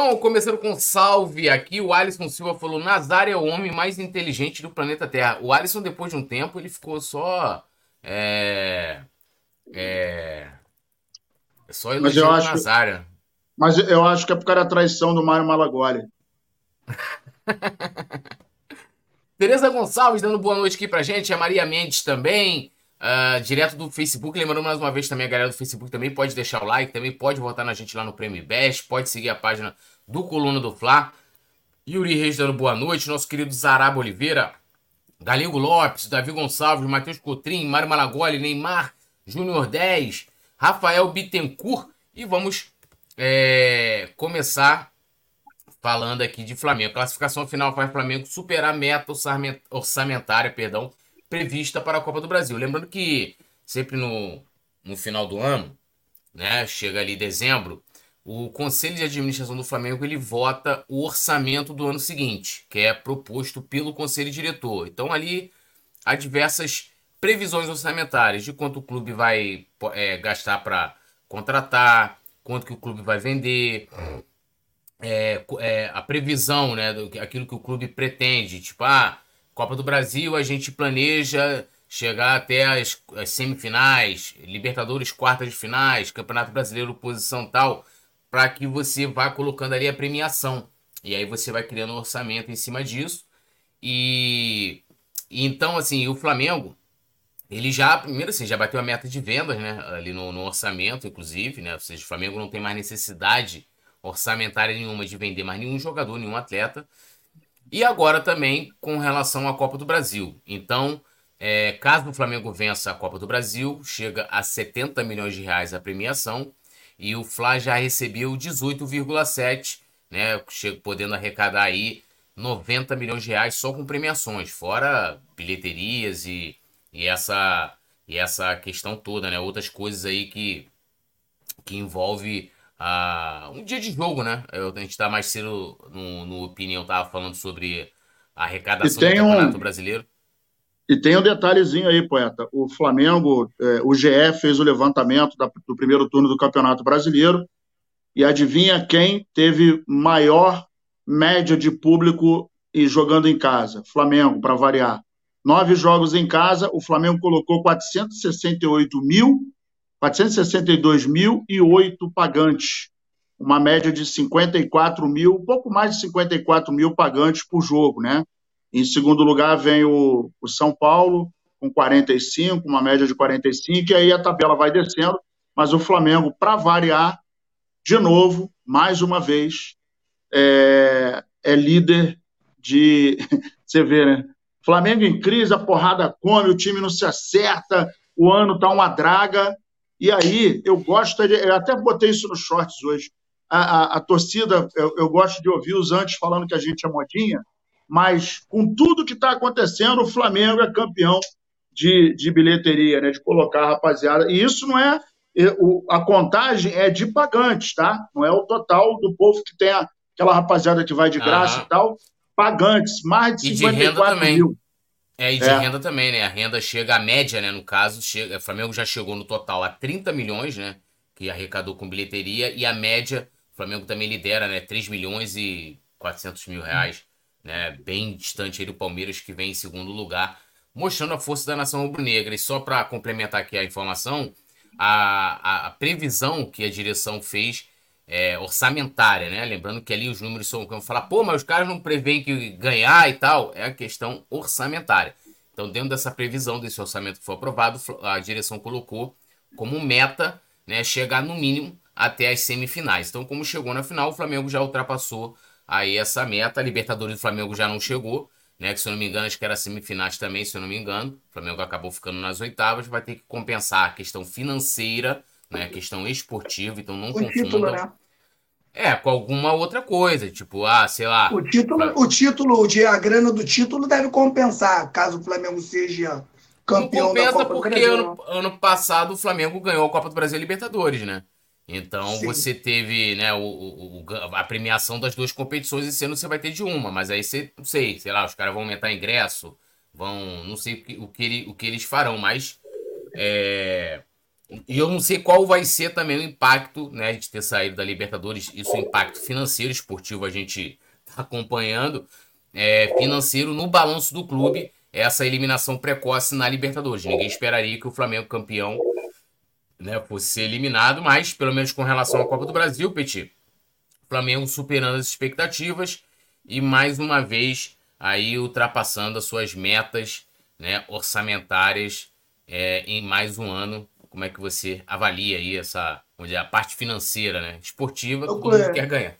Então, começando com um salve aqui, o Alisson Silva falou: Nazar é o homem mais inteligente do planeta Terra. O Alisson, depois de um tempo, ele ficou só. É. É. Só elogiando o Nazário. Mas eu acho que é por causa da traição do Mário Malagoli. Tereza Gonçalves dando boa noite aqui pra gente, a Maria Mendes também, uh, direto do Facebook. Lembrando mais uma vez também a galera do Facebook também pode deixar o like, também pode votar na gente lá no Prêmio Best, pode seguir a página do Coluna do Fla. Yuri Reis dando boa noite, nosso querido Zaraba Oliveira, Galego Lopes, Davi Gonçalves, Matheus Cotrim, Mário Malagoli, Neymar, Júnior 10, Rafael Bittencourt e vamos é, começar falando aqui de Flamengo. Classificação final faz Flamengo superar a meta orçamentária perdão, prevista para a Copa do Brasil. Lembrando que sempre no, no final do ano, né, chega ali dezembro, o Conselho de Administração do Flamengo ele vota o orçamento do ano seguinte, que é proposto pelo Conselho Diretor. Então ali há diversas previsões orçamentárias de quanto o clube vai é, gastar para contratar, quanto que o clube vai vender, é, é, a previsão, né, do, aquilo que o clube pretende. Tipo, ah, Copa do Brasil a gente planeja chegar até as, as semifinais, Libertadores quartas de finais, Campeonato Brasileiro posição tal, para que você vá colocando ali a premiação. E aí você vai criando um orçamento em cima disso. E, e então, assim, o Flamengo, ele já, primeiro assim, já bateu a meta de vendas, né? Ali no, no, orçamento, inclusive, né? Ou seja, o Flamengo não tem mais necessidade orçamentária nenhuma de vender mais nenhum jogador, nenhum atleta. E agora também com relação à Copa do Brasil. Então, é, caso o Flamengo vença a Copa do Brasil, chega a 70 milhões de reais a premiação. E o Fla já recebeu 18,7, né? Chega, podendo arrecadar aí 90 milhões de reais só com premiações, fora bilheterias e e essa e essa questão toda, né? Outras coisas aí que que envolve uh, um dia de jogo, né? Eu, a gente tá mais cedo no, no opinião tava falando sobre a arrecadação do Campeonato um, Brasileiro. E tem um detalhezinho aí, poeta. O Flamengo, é, o GE fez o levantamento da, do primeiro turno do Campeonato Brasileiro e adivinha quem teve maior média de público e jogando em casa? Flamengo, para variar. Nove jogos em casa, o Flamengo colocou 468 mil, 462 mil e oito pagantes. Uma média de 54 mil, pouco mais de 54 mil pagantes por jogo, né? Em segundo lugar vem o, o São Paulo, com 45, uma média de 45, e aí a tabela vai descendo, mas o Flamengo, para variar, de novo, mais uma vez, é, é líder de. Você vê, né? Flamengo em crise, a porrada come, o time não se acerta, o ano tá uma draga. E aí, eu gosto, de, eu até botei isso nos shorts hoje. A, a, a torcida, eu, eu, gosto de ouvir os antes falando que a gente é modinha, mas com tudo que está acontecendo, o Flamengo é campeão de, de bilheteria, né? De colocar a rapaziada. E isso não é. A contagem é de pagantes, tá? Não é o total do povo que tem a, aquela rapaziada que vai de graça uhum. e tal pagantes, mais de 54 e de renda também. É, e de é. renda também, né? A renda chega, a média, né? No caso, chega, o Flamengo já chegou no total a 30 milhões, né? Que arrecadou com bilheteria, e a média, o Flamengo também lidera, né? 3 milhões e 400 mil reais, né? Bem distante aí do Palmeiras, que vem em segundo lugar, mostrando a força da nação rubro-negra. E só para complementar aqui a informação, a, a, a previsão que a direção fez é, orçamentária, né? Lembrando que ali os números são, como falar, pô, mas os caras não preveem que ganhar e tal, é a questão orçamentária. Então, dentro dessa previsão desse orçamento que foi aprovado, a direção colocou como meta, né, chegar no mínimo até as semifinais. Então, como chegou na final, o Flamengo já ultrapassou aí essa meta. A Libertadores do Flamengo já não chegou, né? Que se eu não me engano, acho que era semifinais também, se eu não me engano. O Flamengo acabou ficando nas oitavas, vai ter que compensar a questão financeira né? Questão esportiva, então não o confunda. Título, né? É, com alguma outra coisa, tipo, ah, sei lá. O título, pra... o título, a grana do título deve compensar, caso o Flamengo seja campeão não compensa da Copa porque do Brasil. Ano, ano passado o Flamengo ganhou a Copa do Brasil e Libertadores, né? Então Sim. você teve né, o, o, a premiação das duas competições e sendo você vai ter de uma, mas aí você, não sei, sei lá, os caras vão aumentar ingresso, vão, não sei o que, o que, ele, o que eles farão, mas é, E eu não sei qual vai ser também o impacto, né, de ter saído da Libertadores, isso é impacto financeiro, esportivo, a gente tá acompanhando, é, financeiro no balanço do clube, essa eliminação precoce na Libertadores. Ninguém esperaria que o Flamengo campeão né, fosse ser eliminado, mas pelo menos com relação à Copa do Brasil, Petit, Flamengo superando as expectativas e mais uma vez aí ultrapassando as suas metas né, orçamentárias é, em mais um ano. Como é que você avalia aí essa dizer, a parte financeira, né? Esportiva, todo mundo quer ganhar.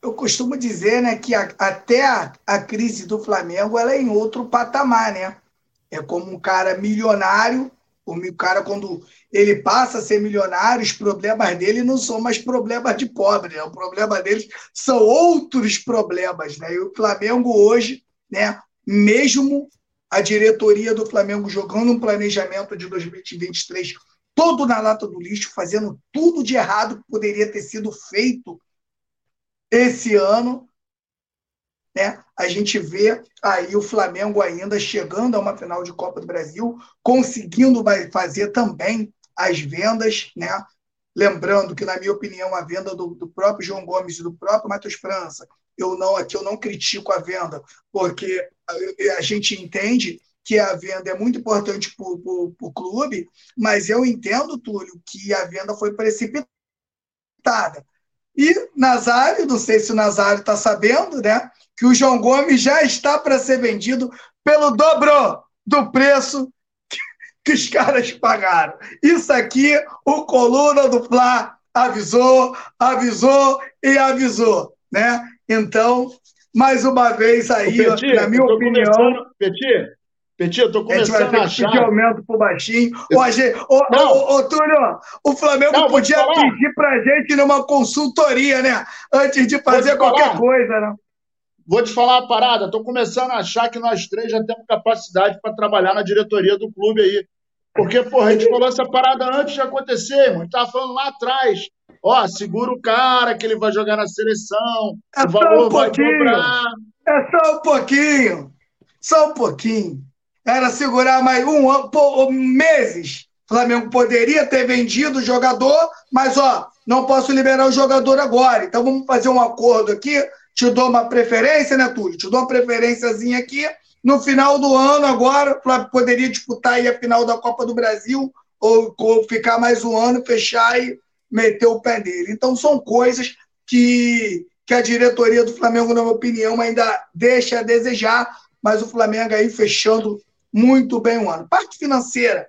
Eu costumo dizer né, que a, até a, a crise do Flamengo ela é em outro patamar, né? É como um cara milionário o cara, quando ele passa a ser milionário, os problemas dele não são mais problemas de pobre, né? o problema deles são outros problemas. Né? E o Flamengo hoje, né, mesmo a diretoria do Flamengo jogando um planejamento de 2023 todo na lata do lixo, fazendo tudo de errado que poderia ter sido feito esse ano, né? A gente vê aí o Flamengo ainda chegando a uma final de Copa do Brasil, conseguindo fazer também as vendas, né? Lembrando que, na minha opinião, a venda do, do próprio João Gomes e do próprio Matheus França, eu não aqui eu não critico a venda, porque a, gente entende que a venda é muito importante para o clube, mas eu entendo, Túlio, que a venda foi precipitada. E Nazário, não sei se o Nazário está sabendo, né? Que o João Gomes já está para ser vendido pelo dobro do preço que, que os caras pagaram. Isso aqui, o Coluna do Fla avisou, avisou e avisou, né? Então, mais uma vez aí, Petit, na minha opinião. Petit, Petit, eu tô começando a, a achar. Que aumento pro baixinho. Ô, ô, ô, ô, Túlio, o Flamengo não, podia pedir pra gente numa consultoria, né? Antes de fazer qualquer falar. coisa, né? Vou te falar uma parada. Tô começando a achar que nós três já temos capacidade para trabalhar na diretoria do clube aí. Porque, porra, a gente falou essa parada antes de acontecer, irmão. A gente tava falando lá atrás. Ó, segura o cara que ele vai jogar na seleção. É o valor um vai cobrar. É só um pouquinho. Só um pouquinho era segurar mais um ano, pô, meses. O Flamengo poderia ter vendido o jogador, mas ó, não posso liberar o jogador agora. Então vamos fazer um acordo aqui. Te dou uma preferência, né, Túlio? Te dou uma preferênciazinha aqui. No final do ano, agora, poderia disputar aí a final da Copa do Brasil, ou, ou ficar mais um ano, fechar e meter o pé nele. Então são coisas que, que a diretoria do Flamengo, na minha opinião, ainda deixa a desejar, mas o Flamengo aí fechando muito bem o ano. Parte financeira,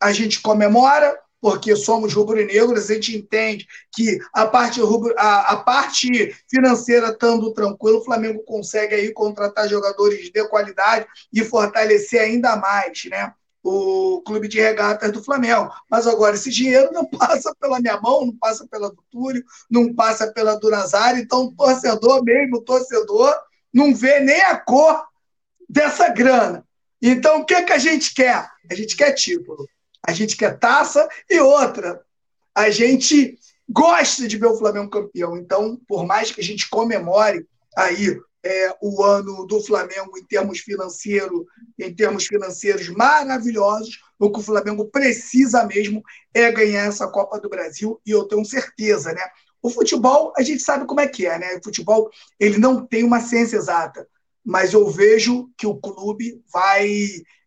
a gente comemora, porque somos rubro-negros, a gente entende que a parte, rubro, a, a, parte financeira estando tranquilo, o Flamengo consegue aí contratar jogadores de qualidade e fortalecer ainda mais, né? O clube de regatas do Flamengo. Mas agora, esse dinheiro não passa pela minha mão, não passa pela do Túlio, não passa pela do Nazário, então o torcedor mesmo, o torcedor, não vê nem a cor dessa grana. Então, o que, é que a gente quer? A gente quer título, a gente quer taça e outra. A gente gosta de ver o Flamengo campeão. Então, por mais que a gente comemore aí é, o ano do Flamengo em termos financeiros, em termos financeiros maravilhosos, o que o Flamengo precisa mesmo é ganhar essa Copa do Brasil e eu tenho certeza, né? O futebol, a gente sabe como é que é, né? O futebol, ele não tem uma ciência exata mas eu vejo que o clube vai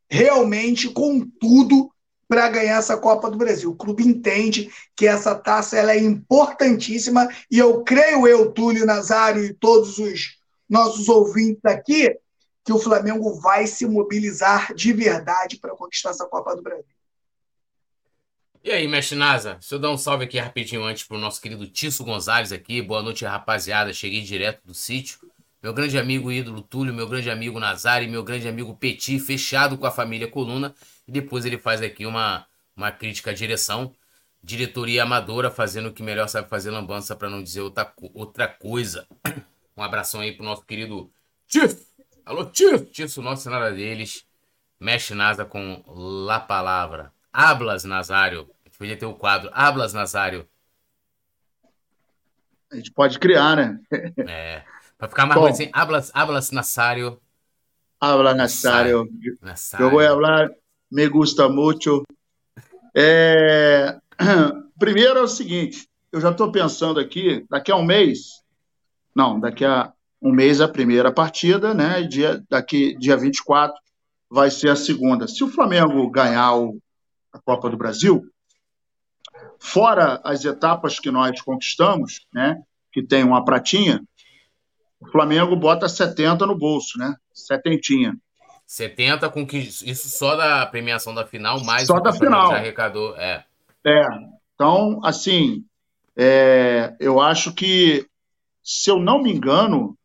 realmente com tudo para ganhar essa Copa do Brasil. O clube entende que essa taça ela é importantíssima e eu creio eu, Túlio Nazário e todos os nossos ouvintes aqui, que o Flamengo vai se mobilizar de verdade para conquistar essa Copa do Brasil. E aí, mestre Nasa, deixa eu dar um salve aqui rapidinho antes para o nosso querido Tício Gonzalez aqui. Boa noite, rapaziada. Cheguei direto do sítio meu grande amigo ídolo Túlio, meu grande amigo Nazari, meu grande amigo Petit, fechado com a família Coluna. E depois ele faz aqui uma, uma crítica à direção. Diretoria amadora fazendo o que melhor sabe fazer lambança, para não dizer outra, outra coisa. Um abração aí pro nosso querido Tiff. Alô, Tiff. Tiff, nosso nada deles. Mexe Nasa com La Palavra. Hablas, Nazário. A gente podia ter o quadro Hablas, Nazário. A gente pode criar, né? É. Para ficar mais bonito assim, hablas, hablas Nazario. Habla. Nazario. Yo voy a hablar, me gusta mucho. É... Primeiro é o seguinte, eu já estou pensando aqui, daqui a um mês, não, daqui a um mês é a primeira partida, né? E dia, daqui, dia 24 vai ser a segunda. Se o Flamengo ganhar o, a Copa do Brasil, fora as etapas que nós conquistamos, né? Que tem uma pratinha, o Flamengo bota 70 no bolso, né? Setentinha. 70 com que isso só da premiação da final, mais só da final. arrecadou, é. É. Então, assim, é, eu acho que, se eu não me engano,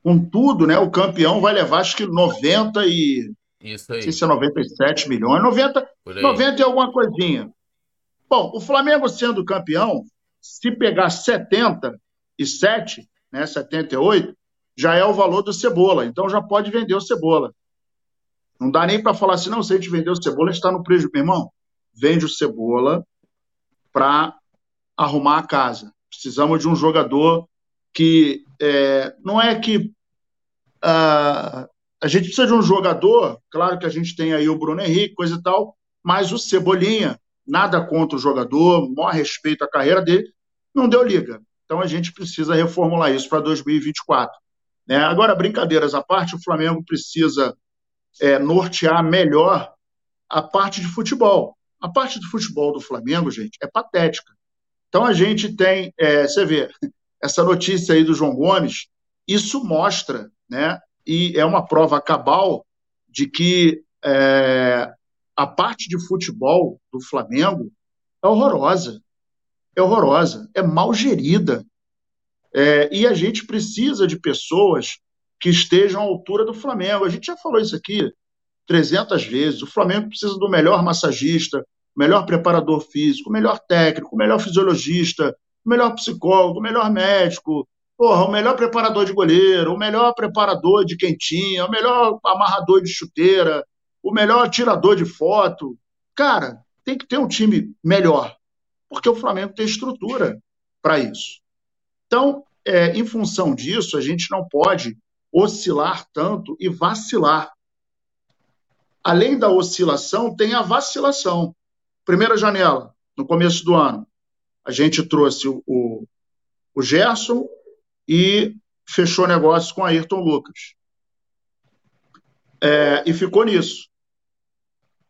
com tudo, né, o campeão vai levar acho que 90 e. Isso aí. Não sei se é 97 milhões, 90, 90 e alguma coisinha. Bom, o Flamengo sendo campeão, se pegar 77, né, 78, já é o valor do Cebola. Então já pode vender o Cebola. Não dá nem para falar assim, não, se a gente vender o Cebola, a gente está no prejuízo. Meu irmão, vende o Cebola para arrumar a casa. Precisamos de um jogador que é, não é que uh, a gente precisa de um jogador, claro que a gente tem aí o Bruno Henrique, coisa e tal, mas o Cebolinha, nada contra o jogador, maior respeito à carreira dele, não deu liga. Então a gente precisa reformular isso para 2024. Né? Agora, brincadeiras à parte, o Flamengo precisa é, nortear melhor a parte de futebol. A parte do futebol do Flamengo, gente, é patética. Então a gente tem, é, você vê, essa notícia aí do João Gomes, isso mostra, né? E é uma prova cabal de que é, a parte de futebol do Flamengo é horrorosa. É horrorosa, é mal gerida. É, e a gente precisa de pessoas que estejam à altura do Flamengo. A gente já falou isso aqui 300 vezes. O Flamengo precisa do melhor massagista, melhor preparador físico, melhor técnico, melhor fisiologista, melhor psicólogo, melhor médico, porra, o melhor preparador de goleiro, o melhor preparador de quentinha, o melhor amarrador de chuteira, o melhor tirador de foto. Cara, tem que ter um time melhor, porque o Flamengo tem estrutura para isso. Então, é, em função disso, a gente não pode oscilar tanto e vacilar. Além da oscilação, tem a vacilação. Primeira janela, no começo do ano, a gente trouxe o, o, Gerson e fechou negócio com Ayrton Lucas. É, e ficou nisso.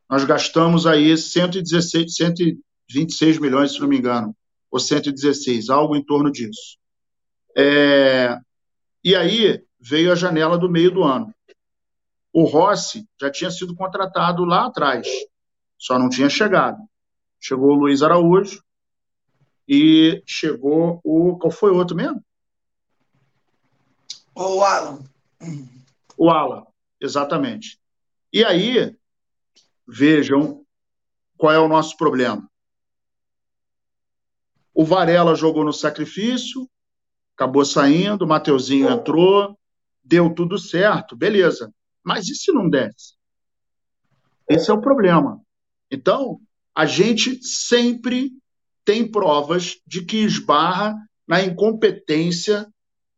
Nós gastamos aí 116, 126 milhões, se não me engano, ou 116, algo em torno disso. É, e aí veio a janela do meio do ano. O Rossi já tinha sido contratado lá atrás só não tinha chegado. Chegou o Luiz Araújo e chegou o. Qual foi o outro mesmo? O Alan. O Alan, exatamente. E aí, vejam qual é o nosso problema. O Varela jogou no sacrifício, acabou saindo, o Mateuzinho entrou, deu tudo certo, beleza. Mas e se não desse? Esse é o problema. Então, a gente sempre tem provas de que esbarra na incompetência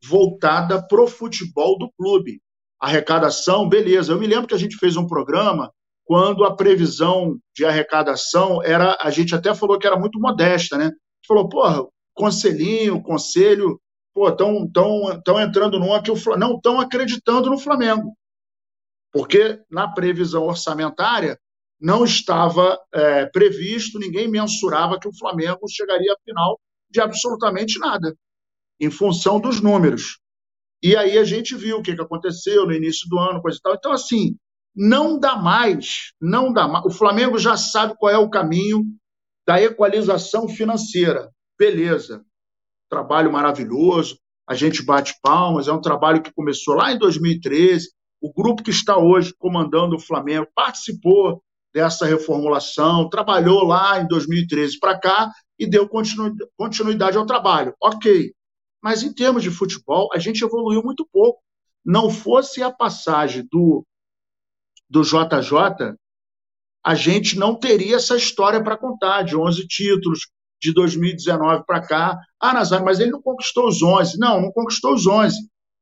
voltada para o futebol do clube. Arrecadação, beleza. Eu me lembro que a gente fez um programa quando a previsão de arrecadação era, a gente até falou que era muito modesta, né? Falou, porra, conselhinho, conselho, pô, estão tão, tão entrando numa que o não estão acreditando no Flamengo. Porque na previsão orçamentária não estava é, previsto, ninguém mensurava que o Flamengo chegaria à final de absolutamente nada, em função dos números. E aí a gente viu o que, que aconteceu no início do ano, coisa e tal. Então, assim, não dá mais, não dá mais. O Flamengo já sabe qual é o caminho da equalização financeira. Beleza, trabalho maravilhoso, a gente bate palmas, é um trabalho que começou lá em 2013. O grupo que está hoje comandando o Flamengo participou dessa reformulação, trabalhou lá em 2013 para cá e deu continuidade ao trabalho. Ok. Mas em termos de futebol, a gente evoluiu muito pouco. Não fosse a passagem do, do JJ, a gente não teria essa história para contar de 11 títulos, de 2019 para cá. Ah, Nazário, mas ele não conquistou os 11. Não, não conquistou os 11.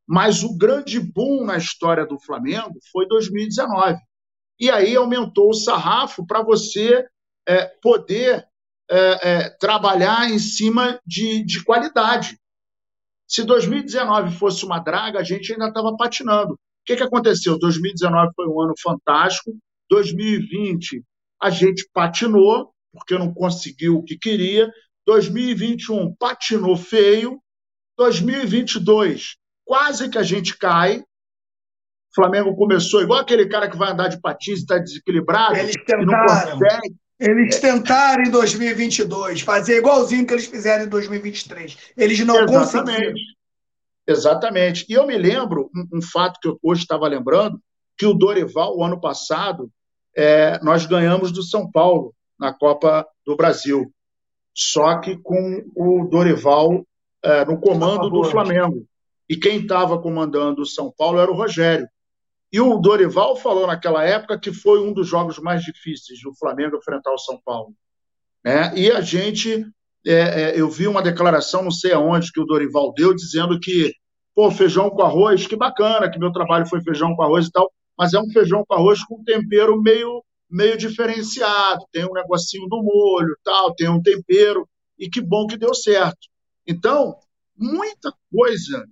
Mas o grande boom na história do Flamengo foi 2019. E aí aumentou o sarrafo para você é, poder é, é, trabalhar em cima de, de qualidade. Se 2019 fosse uma draga, a gente ainda estava patinando. O que, que aconteceu? 2019 foi um ano fantástico. 2020 a gente patinou, porque não conseguiu o que queria. 2021 patinou feio. 2022 quase que a gente cai. Flamengo começou igual aquele cara que vai andar de patins e está desequilibrado. Eles tentaram. Eles tentaram em 2022 fazer igualzinho que eles fizeram em 2023. Eles não Exatamente. conseguiram. Exatamente. E eu me lembro, um, um fato que eu hoje estava lembrando, que o Dorival, o ano passado, é, nós ganhamos do São Paulo na Copa do Brasil. Só que com o Dorival é, no comando do Flamengo. E quem estava comandando o São Paulo era o Rogério. E o Dorival falou naquela época que foi um dos jogos mais difíceis do Flamengo enfrentar o São Paulo. Né? E a gente, é, é, eu vi uma declaração, não sei aonde, que o Dorival deu, dizendo que, pô, feijão com arroz, que bacana, que meu trabalho foi feijão com arroz e tal, mas é um feijão com arroz com tempero meio, meio diferenciado, tem um negocinho do molho, tal, tem um tempero, e que bom que deu certo. Então, muita coisa,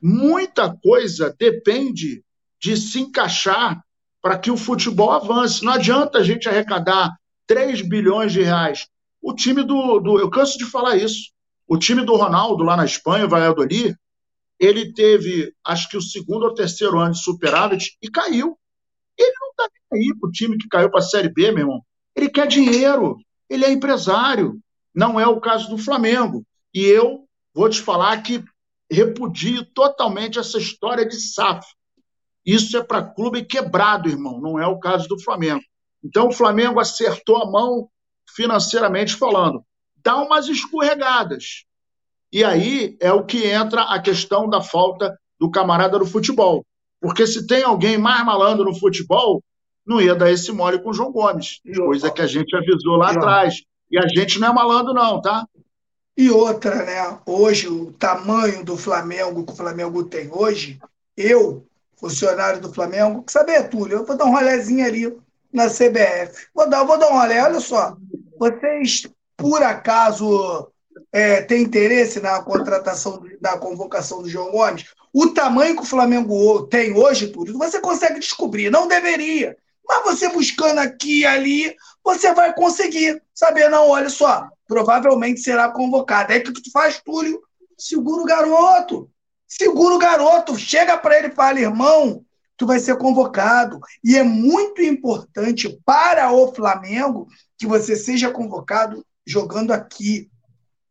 muita coisa depende de se encaixar para que o futebol avance. Não adianta a gente arrecadar 3 bilhões de reais. O time do, do. Eu canso de falar isso. O time do Ronaldo, lá na Espanha, o Valladolid, ele teve, acho que o segundo ou terceiro ano de superávit e caiu. Ele não está nem aí para o time que caiu para a Série B, meu irmão. Ele quer dinheiro, ele é empresário. Não é o caso do Flamengo. E eu vou te falar que repudio totalmente essa história de SAF. Isso é para clube quebrado, irmão, não é o caso do Flamengo. Então o Flamengo acertou a mão financeiramente falando. Dá umas escorregadas. E aí é o que entra a questão da falta do camarada do futebol. Porque se tem alguém mais malandro no futebol, não ia dar esse mole com o João Gomes. Coisa que a gente avisou lá atrás. E a gente não é malandro, não, tá? E outra, né? Hoje, o tamanho do Flamengo que o Flamengo tem hoje, eu, funcionário do Flamengo, que saber, Túlio, eu vou dar um rolezinho ali na CBF. Vou dar, vou dar um rolê, olha só. Vocês, por acaso, é, têm interesse na contratação, da convocação do João Gomes? O tamanho que o Flamengo tem hoje, Túlio, você consegue descobrir. Não deveria. Mas você buscando aqui e ali, você vai conseguir saber, não, olha só, provavelmente será convocado. Aí o que tu faz, Túlio? Segura o garoto. Segura o garoto. Chega para ele e fala, irmão, tu vai ser convocado. E é muito importante para o Flamengo que você seja convocado jogando aqui.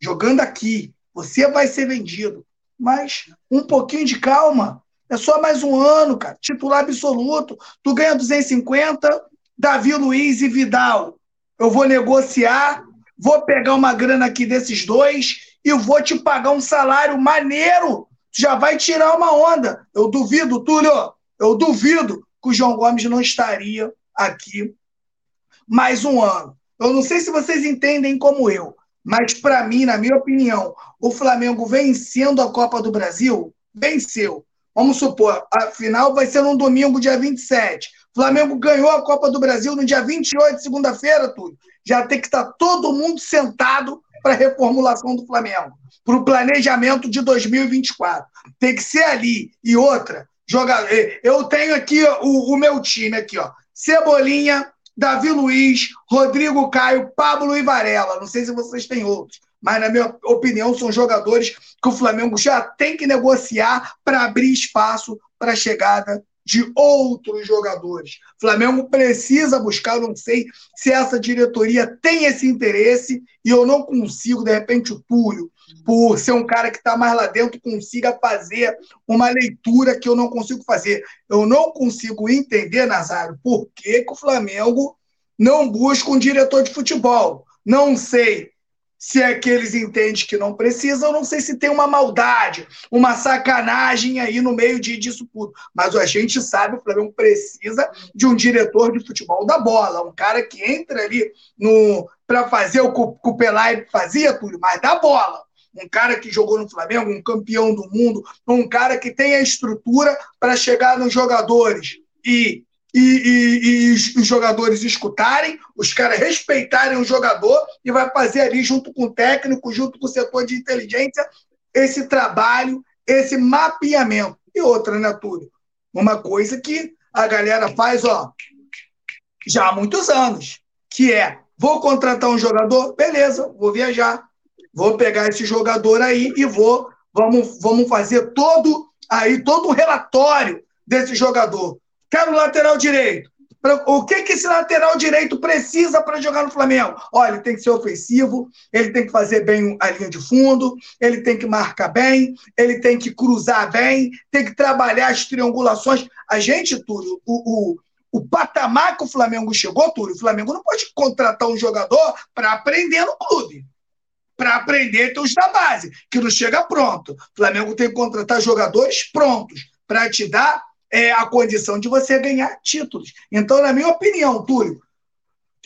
Jogando aqui. Você vai ser vendido. Mas um pouquinho de calma. É só mais um ano, cara. Titular absoluto. Tu ganha 250, Davi Luiz e Vidal. Eu vou negociar, vou pegar uma grana aqui desses dois e vou te pagar um salário maneiro. Já vai tirar uma onda. Eu duvido, Túlio, eu duvido que o João Gomes não estaria aqui mais um ano. Eu não sei se vocês entendem como eu, mas para mim, na minha opinião, o Flamengo vencendo a Copa do Brasil, venceu. Vamos supor, a final vai ser no domingo, dia 27. Flamengo ganhou a Copa do Brasil no dia 28, segunda-feira, tudo. Já tem que estar todo mundo sentado para a reformulação do Flamengo, para o planejamento de 2024. Tem que ser ali. E outra, jogar. Eu tenho aqui o, o meu time aqui, ó. Cebolinha, Davi Luiz, Rodrigo Caio, Pablo e Varela. Não sei se vocês têm outros, mas na minha opinião são jogadores que o Flamengo já tem que negociar para abrir espaço para a chegada de outros jogadores. Flamengo precisa buscar, não sei se essa diretoria tem esse interesse e eu não consigo, de repente, o Túlio, por ser um cara que está mais lá dentro, consiga fazer uma leitura que eu não consigo fazer. Eu não consigo entender, Nazário, por que, que o Flamengo não busca um diretor de futebol. Não sei se é que eles entendem que não precisam, não sei se tem uma maldade, uma sacanagem aí no meio de, disso tudo. Mas a gente sabe, o Flamengo precisa de um diretor de futebol da bola, um cara que entra ali no para fazer o que o Pelai fazia, tudo, mas da bola. Um cara que jogou no Flamengo, um campeão do mundo, um cara que tem a estrutura para chegar nos jogadores e e, e, e, os jogadores escutarem, os caras respeitarem o jogador e vai fazer ali, junto com o técnico, junto com o setor de inteligência, esse trabalho, esse mapeamento. E outra, né, Túlio? Uma coisa que a galera faz, ó, já há muitos anos, que é, vou contratar um jogador, beleza, vou viajar, vou pegar esse jogador aí e vou, vamos, vamos fazer todo aí todo um relatório desse jogador. Quero lateral direito. O que, que esse lateral direito precisa para jogar no Flamengo? Olha, ele tem que ser ofensivo, ele tem que fazer bem a linha de fundo, ele tem que marcar bem, ele tem que cruzar bem, tem que trabalhar as triangulações. A gente, Túlio, o, o, o patamar que o Flamengo chegou, Túlio, o Flamengo não pode contratar um jogador para aprender no clube. Para aprender tem os da base, que não chega pronto. O Flamengo tem que contratar jogadores prontos para te dar é, a condição de você ganhar títulos. Então, na minha opinião, Túlio,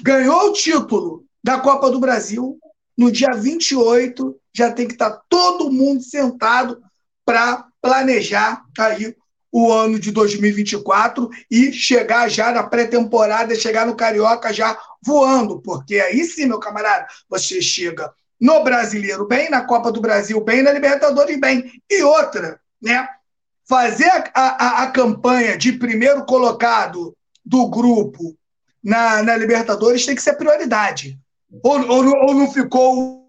ganhou o título da Copa do Brasil, no dia 28 já tem que estar todo mundo sentado para planejar aí o ano de 2024 e chegar já na pré-temporada, chegar no Carioca já voando, porque aí sim, meu camarada, você chega no Brasileiro bem, na Copa do Brasil bem, na Libertadores bem. E outra, né? Fazer a, a, a campanha de primeiro colocado do grupo na, na Libertadores tem que ser prioridade. Ou, ou, ou não ficou o,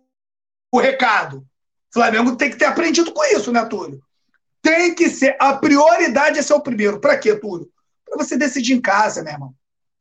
o recado? O Flamengo tem que ter aprendido com isso, né, Túlio? Tem que ser. A prioridade é ser o primeiro. Para quê, Túlio? Para você decidir em casa, meu irmão.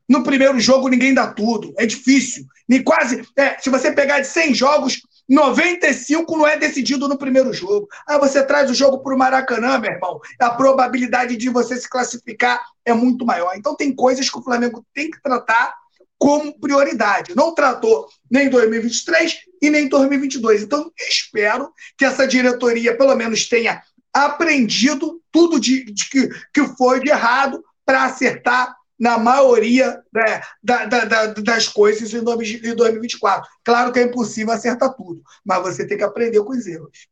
No primeiro jogo ninguém dá tudo. É difícil. Nem quase. É, se você pegar de 100 jogos, 95 não é decidido no primeiro jogo. Aí você traz o jogo para o Maracanã, meu irmão. A probabilidade de você se classificar é muito maior. Então tem coisas que o Flamengo tem que tratar como prioridade. Não tratou nem em 2023 e nem em 2022. Então espero que essa diretoria pelo menos tenha aprendido tudo de, de que, que foi de errado para acertar na maioria né, da, da, da, das coisas em 2024. Claro que é impossível acertar tudo, mas você tem que aprender com os erros.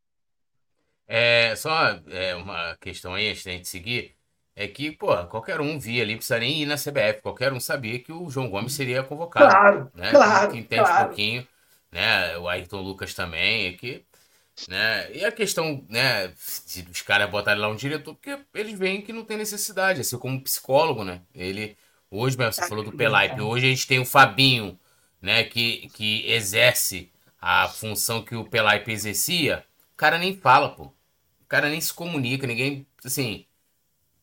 É, só é, uma questão aí, antes da gente seguir, é que, pô, qualquer um via ali, não precisa nem ir na CBF, qualquer um sabia que o João Gomes seria convocado. Claro, né? claro. Que entende claro. um pouquinho, né? O Ayrton Lucas também, é que né? E a questão, né, de, dos caras botarem lá um diretor, porque eles veem que não tem necessidade, assim como psicólogo, né? Ele, hoje, você falou do Pelaipe, hoje a gente tem o Fabinho, né, que, que exerce a função que o Pelaipe exercia, o cara nem fala, pô. O cara nem se comunica, ninguém, assim,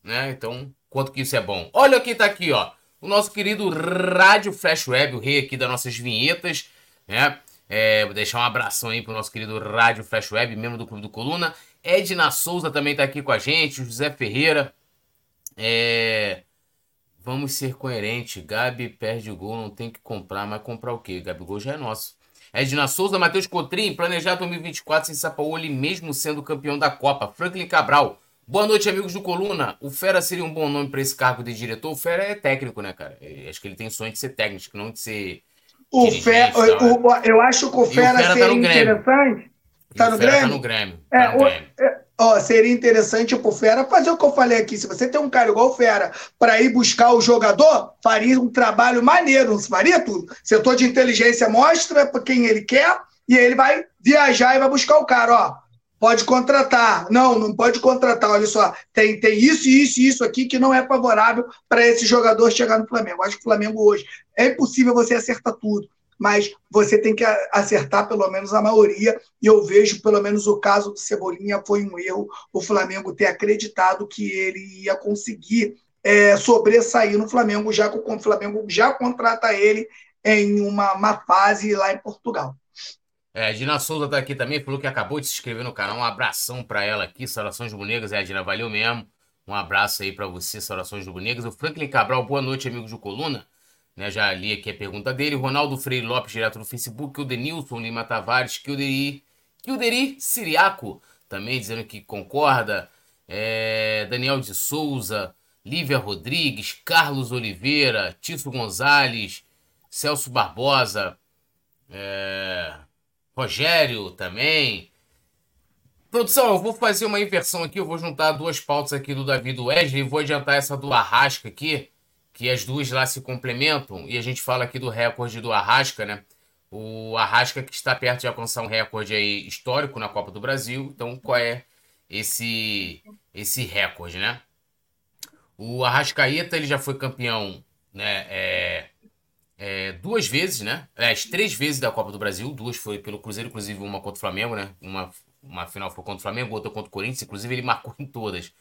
né? Então, quanto que isso é bom. Olha quem tá aqui, ó. O nosso querido Rádio Flash Web, o rei aqui das nossas vinhetas, né? É, vou deixar um abração aí pro nosso querido Rádio Flash Web, membro do Clube do Coluna. Edna Souza também tá aqui com a gente, José Ferreira. É, vamos ser coerentes. Gabi perde o gol, não tem que comprar, mas comprar o quê? Gabi Gol já é nosso. Edna Souza, Matheus Cotrim, planejar 2024 sem Sapaoli, mesmo sendo campeão da Copa. Franklin Cabral, boa noite, amigos do Coluna. O Fera seria um bom nome para esse cargo de diretor? O Fera é técnico, né, cara? Acho que ele tem sonho de ser técnico, não de ser o Fé, o, o, eu acho que o Fera, Fera seria tá interessante. Tá no, Grêmio? tá no Grêmio? Tá é, no Grêmio. É, ó, seria interessante pro Fera fazer o que eu falei aqui. Se você tem um cara igual o Fera para ir buscar o jogador, faria um trabalho maneiro, não se faria tudo. Setor de inteligência mostra para quem ele quer e ele vai viajar e vai buscar o cara, ó pode contratar. Não, não pode contratar. Olha só, tem, tem isso, isso e isso aqui que não é favorável para esse jogador chegar no Flamengo. Acho que o Flamengo hoje é impossível você acertar tudo, mas você tem que acertar pelo menos a maioria. E eu vejo, pelo menos, o caso do Cebolinha foi um erro o Flamengo ter acreditado que ele ia conseguir é, sobressair no Flamengo, já que o Flamengo já contrata ele em uma, uma fase lá em Portugal. É, a Dina Souza tá aqui também, falou que acabou de se inscrever no canal. Um abração para ela aqui, Saudações Bonegas. É, Dina, valeu mesmo. Um abraço aí para você, Saudações Bonegas. O Franklin Cabral, boa noite, amigos do Coluna. Né, já li aqui a pergunta dele. Ronaldo Freire Lopes, direto do Facebook. O Denilson Lima Tavares, Kilderi, Kilderi Siriaco, também dizendo que concorda. É, Daniel de Souza, Lívia Rodrigues, Carlos Oliveira, Tício Gonzalez, Celso Barbosa. É, Rogério também. Produção, eu vou fazer uma inversão aqui, eu vou juntar duas pautas aqui do Davi do Wesley e vou adiantar essa do Arrasca aqui, que as duas lá se complementam, e a gente fala aqui do recorde do Arrasca, né? O Arrasca que está perto de alcançar um recorde aí histórico na Copa do Brasil. Então, qual é esse esse recorde, né? O Arrascaeta ele já foi campeão, né? É, é, duas vezes, né? Aliás, três vezes da Copa do Brasil. Duas foi pelo Cruzeiro, inclusive uma contra o Flamengo, né? Uma, uma final foi contra o Flamengo, outra contra o Corinthians. Inclusive, ele marcou em todas.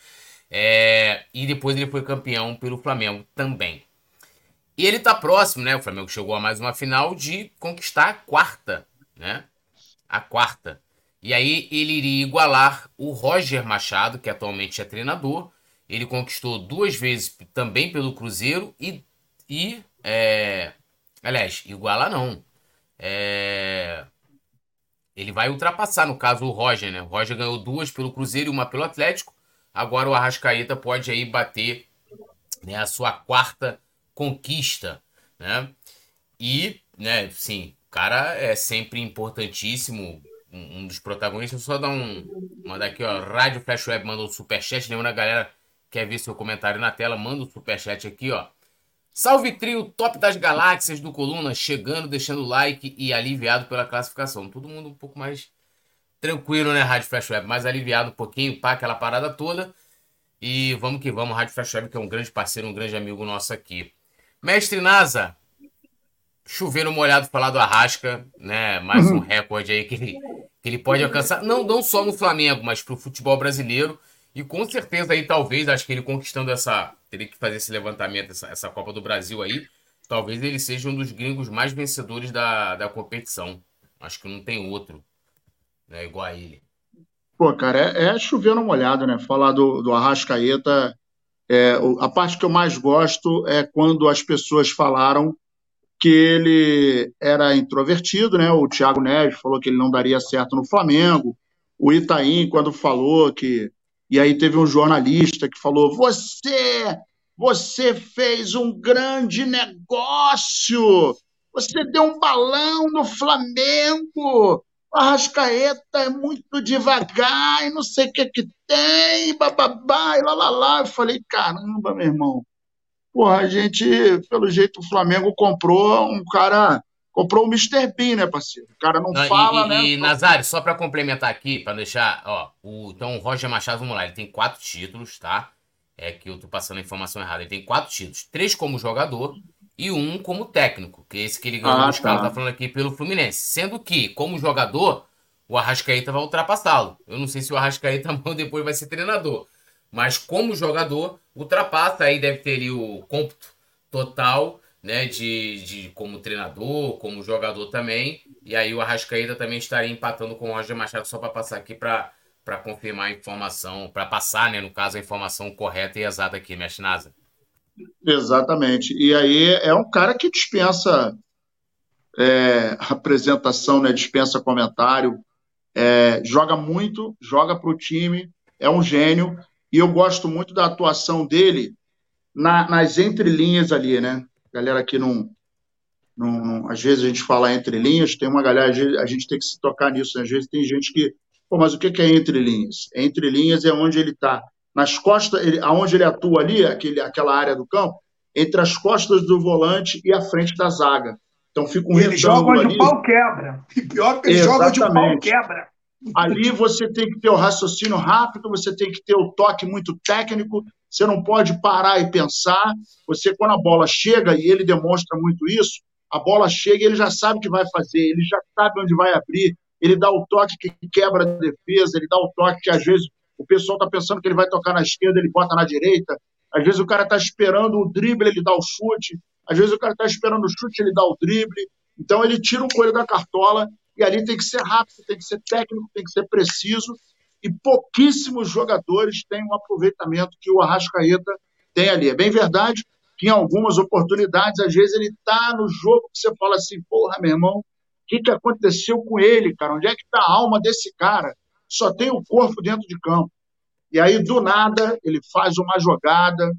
É, e depois ele foi campeão pelo Flamengo também. E ele tá próximo, né? O Flamengo chegou a mais uma final de conquistar a quarta, né? A quarta. E aí ele iria igualar o Roger Machado, que atualmente é treinador. Ele conquistou duas vezes também pelo Cruzeiro e, e é, Aliás, iguala não. É... Ele vai ultrapassar, no caso, o Roger, né? O Roger ganhou duas pelo Cruzeiro e uma pelo Atlético. Agora o Arrascaeta pode aí bater né, a sua quarta conquista, né? E, né, sim, o cara é sempre importantíssimo, um, um dos protagonistas. Só dar um. Mandar aqui, ó. Rádio Flash Web mandou um superchat. Lembra a galera quer ver seu comentário na tela? Manda o um superchat aqui, ó. Salve trio top das galáxias do Coluna, chegando, deixando o like e aliviado pela classificação. Todo mundo um pouco mais tranquilo, né, Rádio Flash Web? Mais aliviado um pouquinho, pá, aquela parada toda. E vamos que vamos, Rádio Flash Web, que é um grande parceiro, um grande amigo nosso aqui. Mestre Nasa, choveiro molhado falar do Arrasca, né? Mais um uhum. recorde aí que ele, que ele pode alcançar, não, não só no Flamengo, mas para o futebol brasileiro. E com certeza aí, talvez, acho que ele conquistando essa. Teria que fazer esse levantamento, essa, essa Copa do Brasil aí. Talvez ele seja um dos gringos mais vencedores da, da competição. Acho que não tem outro né, igual a ele. Pô, cara, é, é chovendo uma olhada, né? Falar do, do Arrascaeta. É, a parte que eu mais gosto é quando as pessoas falaram que ele era introvertido, né? O Thiago Neves falou que ele não daria certo no Flamengo. O Itaim, quando falou que e aí teve um jornalista que falou: Você, você fez um grande negócio, você deu um balão no Flamengo, Arrascaeta é muito devagar e não sei o que que tem, bababá, e lá, lá, lá. Eu falei: Caramba, meu irmão. Porra, a gente, pelo jeito, o Flamengo comprou um cara comprou o Mr. Bean, né, parceiro? O cara não, não fala, e, né? E, Nazário, só para complementar aqui, para deixar, ó, o, então o Roger Machado, vamos lá, ele tem quatro títulos, tá? É que eu tô passando a informação errada. Ele tem quatro títulos, três como jogador e um como técnico, que é esse que ele ganhou, ah, os tá. tá falando aqui pelo Fluminense. Sendo que, como jogador, o Arrascaeta vai ultrapassá-lo. Eu não sei se o Arrascaeta depois vai ser treinador, mas como jogador, ultrapassa, aí deve ter ali o cômputo total né, de, de como treinador, como jogador também. E aí o Arrascaeta também estaria empatando com o Roger Machado só para passar aqui para para confirmar a informação, para passar, né, no caso, a informação correta e exata aqui, mestre Nasa. Exatamente. E aí é um cara que dispensa é, apresentação, né, dispensa comentário, é, joga muito, joga para o time, é um gênio. E eu gosto muito da atuação dele na, nas entrelinhas ali, né? galera aqui não, não, Às vezes a gente fala entre linhas, tem uma galera, a gente tem que se tocar nisso. Né? Às vezes tem gente que. Pô, mas o que é entre linhas? Entre linhas é onde ele está. Nas costas, ele, aonde ele atua ali, aquele, aquela área do campo, entre as costas do volante e a frente da zaga. Então fica um Ele joga de pau quebra. E pior que ele Exatamente. joga de pau quebra. Ali você tem que ter o raciocínio rápido, você tem que ter o toque muito técnico, você não pode parar e pensar. Você, quando a bola chega, e ele demonstra muito isso, a bola chega e ele já sabe o que vai fazer, ele já sabe onde vai abrir, ele dá o toque que quebra a defesa, ele dá o toque que às vezes o pessoal está pensando que ele vai tocar na esquerda, ele bota na direita. Às vezes o cara está esperando o drible, ele dá o chute. Às vezes o cara está esperando o chute, ele dá o drible. Então ele tira o coelho da cartola e ali tem que ser rápido, tem que ser técnico, tem que ser preciso e pouquíssimos jogadores têm um aproveitamento que o Arrascaeta tem ali. É bem verdade que em algumas oportunidades, às vezes, ele está no jogo que você fala assim, porra, meu irmão, o que, que aconteceu com ele, cara? Onde é que está a alma desse cara? Só tem o corpo dentro de campo. E aí, do nada, ele faz uma jogada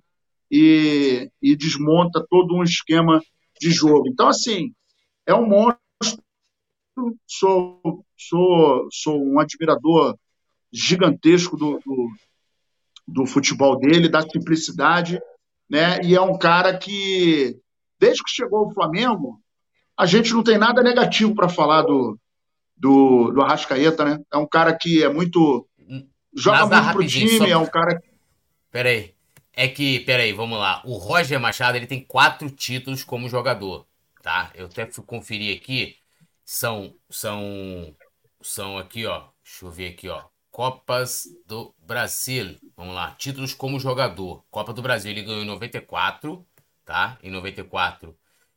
e, e desmonta todo um esquema de jogo. Então, assim, é um monstro. Sou, sou, sou um admirador gigantesco do, do, do futebol dele, da simplicidade né? E é um cara que, desde que chegou ao Flamengo, a gente não tem nada negativo para falar do, do, do Arrascaeta, né? É um cara que é muito. Joga Nada muito pro time, só... é um cara. Peraí. É que, peraí, vamos lá. O Roger Machado ele tem quatro títulos como jogador, tá? Eu até fui conferir aqui. São, são, são aqui, ó. Deixa eu ver aqui, ó. Copas do Brasil. Vamos lá. Títulos como jogador. Copa do Brasil ele ganhou em 94, tá? Em 94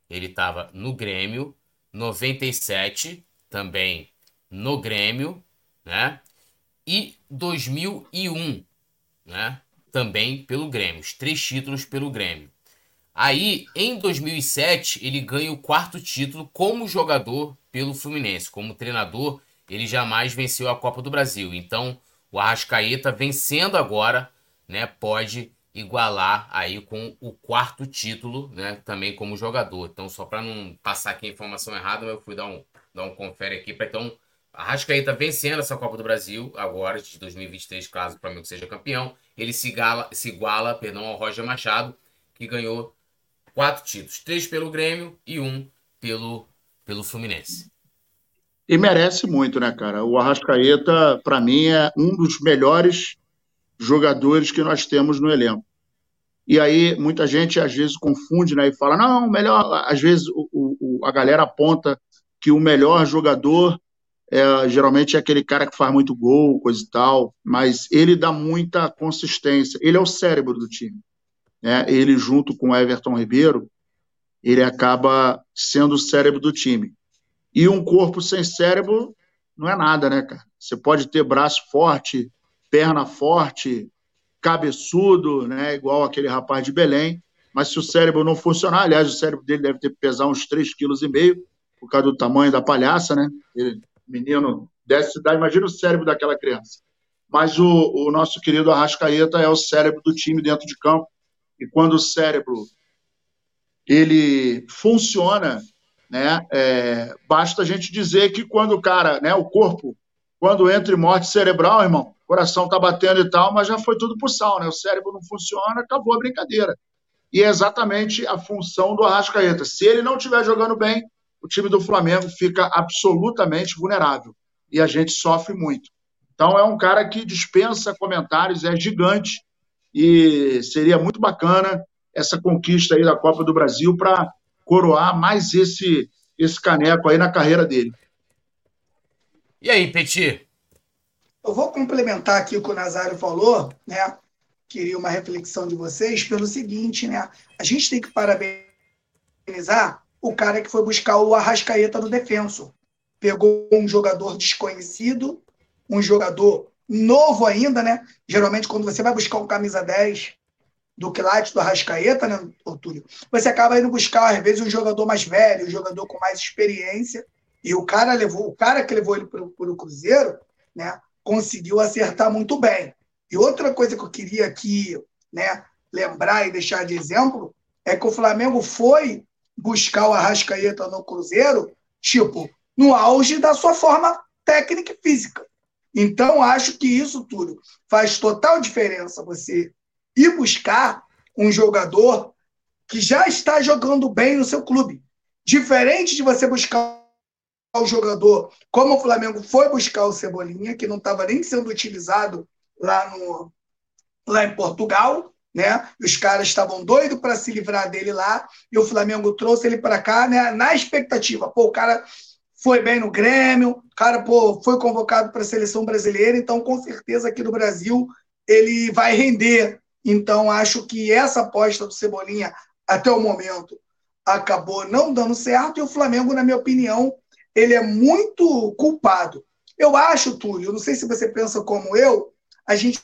ele estava no Grêmio. 97 também no Grêmio, né? E 2001, né? Também pelo Grêmio, os três títulos pelo Grêmio. Aí, em 2007, ele ganha o quarto título como jogador pelo Fluminense. Como treinador, ele jamais venceu a Copa do Brasil. Então, o Arrascaeta vencendo agora, né, pode igualar aí com o quarto título, né, também como jogador. Então, só para não passar aqui a informação errada, eu fui dar um, um confere aqui para então Arrascaeta vencendo essa Copa do Brasil agora de 2023, caso o Flamengo seja campeão, ele se, iguala, se iguala perdão, ao Roger Machado, que ganhou quatro títulos, três pelo Grêmio e um pelo, pelo Fluminense. E merece muito, né, cara? O Arrascaeta, para mim, é um dos melhores jogadores que nós temos no elenco. E aí, muita gente às vezes confunde né, e fala: não, melhor. Às vezes o, o, a galera aponta que o melhor jogador é, geralmente é aquele cara que faz muito gol, coisa e tal, mas ele dá muita consistência. Ele é o cérebro do time. Né? Ele, junto com o Everton Ribeiro, ele acaba sendo o cérebro do time. E um corpo sem cérebro não é nada, né, cara? Você pode ter braço forte, perna forte, cabeçudo, né, igual aquele rapaz de Belém, mas se o cérebro não funcionar, aliás, o cérebro dele deve ter que pesar uns 3,5 kg, por causa do tamanho da palhaça, né? Ele, menino dessa idade, imagina o cérebro daquela criança. Mas o, o nosso querido Arrascaeta é o cérebro do time dentro de campo. E quando o cérebro ele funciona, né, é, basta a gente dizer que quando o cara, né, o corpo, quando entra em morte cerebral, irmão, o coração tá batendo e tal, mas já foi tudo pro sal, né? O cérebro não funciona, acabou a brincadeira. E é exatamente a função do Arrascaeta. Se ele não estiver jogando bem, o time do Flamengo fica absolutamente vulnerável e a gente sofre muito. Então é um cara que dispensa comentários, é gigante e seria muito bacana essa conquista aí da Copa do Brasil para coroar mais esse esse caneco aí na carreira dele. E aí, Petit? Eu vou complementar aqui o que o Nazário falou, né? Queria uma reflexão de vocês pelo seguinte, né? A gente tem que parabenizar o cara que foi buscar o Arrascaeta no defenso. Pegou um jogador desconhecido, um jogador novo ainda, né? Geralmente, quando você vai buscar um camisa 10 do quilate do Arrascaeta, né, Túlio? Você acaba indo buscar, às vezes, um jogador mais velho, um jogador com mais experiência. E o cara levou, o cara que levou ele para o Cruzeiro, né, conseguiu acertar muito bem. E outra coisa que eu queria aqui, né, lembrar e deixar de exemplo é que o Flamengo foi buscar o Arrascaeta no Cruzeiro, tipo, no auge da sua forma técnica e física. Então, acho que isso, Túlio, faz total diferença você ir buscar um jogador que já está jogando bem no seu clube. Diferente de você buscar o jogador como o Flamengo foi buscar o Cebolinha, que não estava nem sendo utilizado lá, no, lá em Portugal, né? Os caras estavam doidos para se livrar dele lá e o Flamengo trouxe ele para cá, né? Na expectativa, pô, o cara foi bem no Grêmio, o cara pô, foi convocado para a seleção brasileira, então com certeza aqui no Brasil ele vai render. Então acho que essa aposta do Cebolinha até o momento acabou não dando certo e o Flamengo, na minha opinião, ele é muito culpado. Eu acho, Túlio, não sei se você pensa como eu, a gente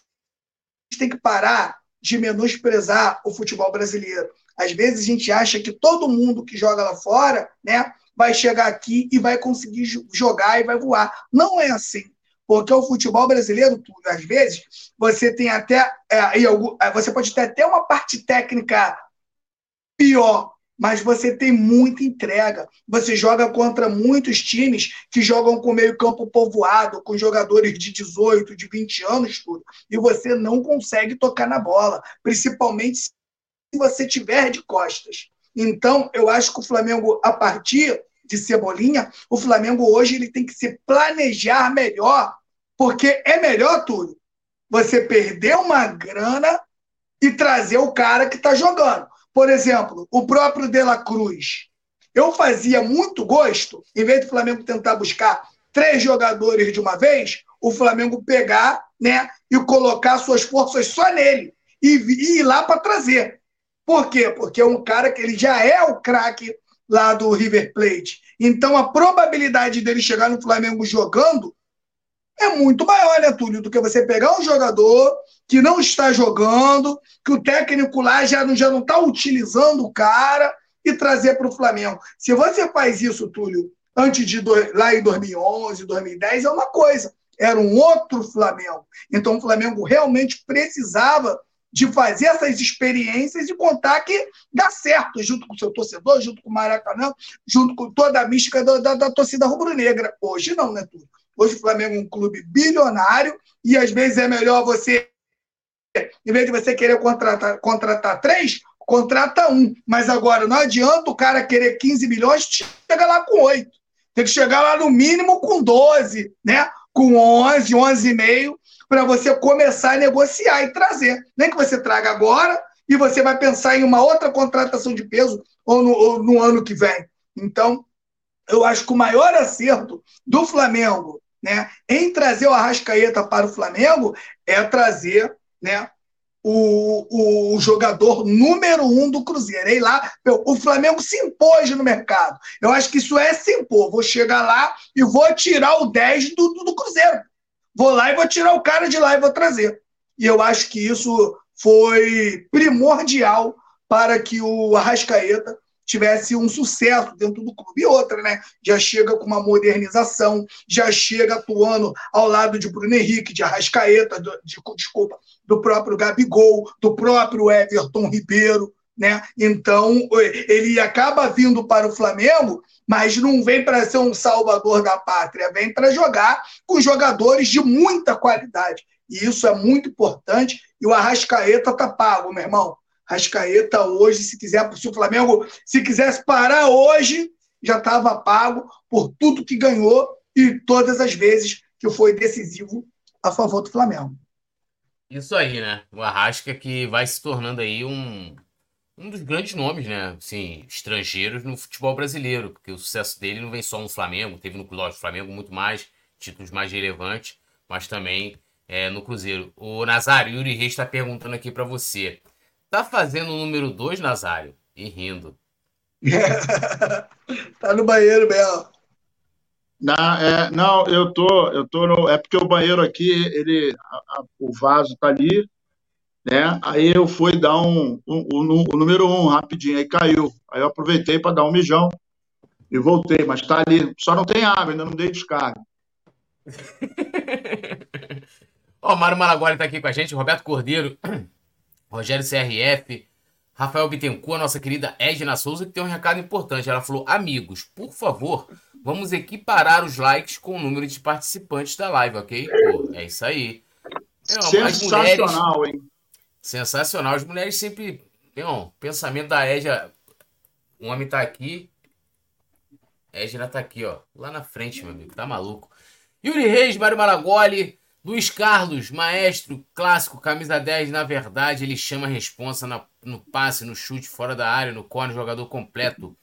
tem que parar de menosprezar o futebol brasileiro. Às vezes a gente acha que todo mundo que joga lá fora, né, vai chegar aqui e vai conseguir jogar e vai voar. Não é assim. Porque o futebol brasileiro, às vezes, você tem até. É, é, você pode ter até uma parte técnica pior, mas você tem muita entrega. Você joga contra muitos times que jogam com meio-campo povoado, com jogadores de 18, de 20 anos, tudo, e você não consegue tocar na bola, principalmente se você tiver de costas. Então, eu acho que o Flamengo, a partir de Cebolinha, o Flamengo hoje ele tem que se planejar melhor, porque é melhor tudo. Você perder uma grana e trazer o cara que está jogando. Por exemplo, o próprio De La Cruz. Eu fazia muito gosto, em vez do Flamengo tentar buscar três jogadores de uma vez, o Flamengo pegar né, e colocar suas forças só nele e, e ir lá para trazer. Por quê? Porque é um cara que ele já é o craque lá do River Plate. Então a probabilidade dele chegar no Flamengo jogando é muito maior, né, Túlio, do que você pegar um jogador que não está jogando, que o técnico lá já não está utilizando o cara e trazer para o Flamengo. Se você faz isso, Túlio, antes de lá em 2011, 2010, é uma coisa. Era um outro Flamengo. Então o Flamengo realmente precisava de fazer essas experiências e contar que dá certo, junto com o seu torcedor, junto com o Maracanã, junto com toda a mística da, da, da torcida rubro-negra. Hoje não, né, Túlio? Hoje o Flamengo é um clube bilionário e às vezes é melhor você, em vez de você querer contratar, contratar três, contrata um. Mas agora não adianta o cara querer 15 milhões, chega lá com oito. Tem que chegar lá no mínimo com 12, né? com 11, 11,5, para você começar a negociar e trazer. Nem que você traga agora e você vai pensar em uma outra contratação de peso ou no, ou no ano que vem. Então, eu acho que o maior acerto do Flamengo né, em trazer o Arrascaeta para o Flamengo é trazer né, o, o jogador número um do Cruzeiro. E lá, o Flamengo se impôs no mercado. Eu acho que isso é se impor. Vou chegar lá e vou tirar o 10 do, do, do Cruzeiro. Vou lá e vou tirar o cara de lá e vou trazer. E eu acho que isso foi primordial para que o Arrascaeta tivesse um sucesso dentro do clube. E outra, né? Já chega com uma modernização, já chega atuando ao lado de Bruno Henrique, de Arrascaeta, de, de, desculpa, do próprio Gabigol, do próprio Everton Ribeiro, né? Então, ele acaba vindo para o Flamengo, mas não vem para ser um salvador da pátria, vem para jogar com jogadores de muita qualidade. E isso é muito importante. E o Arrascaeta tá pago, meu irmão. Rascaeta hoje, se quiser, se o Flamengo, se quisesse parar hoje, já estava pago por tudo que ganhou e todas as vezes que foi decisivo a favor do Flamengo. Isso aí, né? O Arrasca que vai se tornando aí um, um dos grandes nomes, né? Assim, estrangeiros no futebol brasileiro, porque o sucesso dele não vem só no Flamengo, teve no lógico, Flamengo muito mais, títulos mais relevantes, mas também é, no Cruzeiro. O Nazário, Yuri Reis está perguntando aqui para você. Tá fazendo o número 2, Nazário? E rindo. tá no banheiro mesmo. Não, é, não, eu tô, eu tô no, é porque o banheiro aqui, ele, a, a, o vaso tá ali, né? Aí eu fui dar um, um, um, o número um rapidinho, aí caiu. Aí eu aproveitei para dar um mijão e voltei, mas tá ali. Só não tem água, ainda não dei descarga. Ó, o Mário Malagoli tá aqui com a gente, Roberto Cordeiro Rogério CRF, Rafael Bittencourt, a nossa querida Edna Souza, que tem um recado importante. Ela falou: Amigos, por favor, vamos equiparar os likes com o número de participantes da live, ok? Pô, é isso aí. Sensacional, mulheres... hein? Sensacional. As mulheres sempre. Tem um pensamento da Edna. O homem tá aqui. Edna tá aqui, ó. Lá na frente, meu amigo. Tá maluco. Yuri Reis, Mário Maragoli. Luiz Carlos, maestro clássico, camisa 10, na verdade, ele chama a responsa no passe, no chute, fora da área, no corner, jogador completo.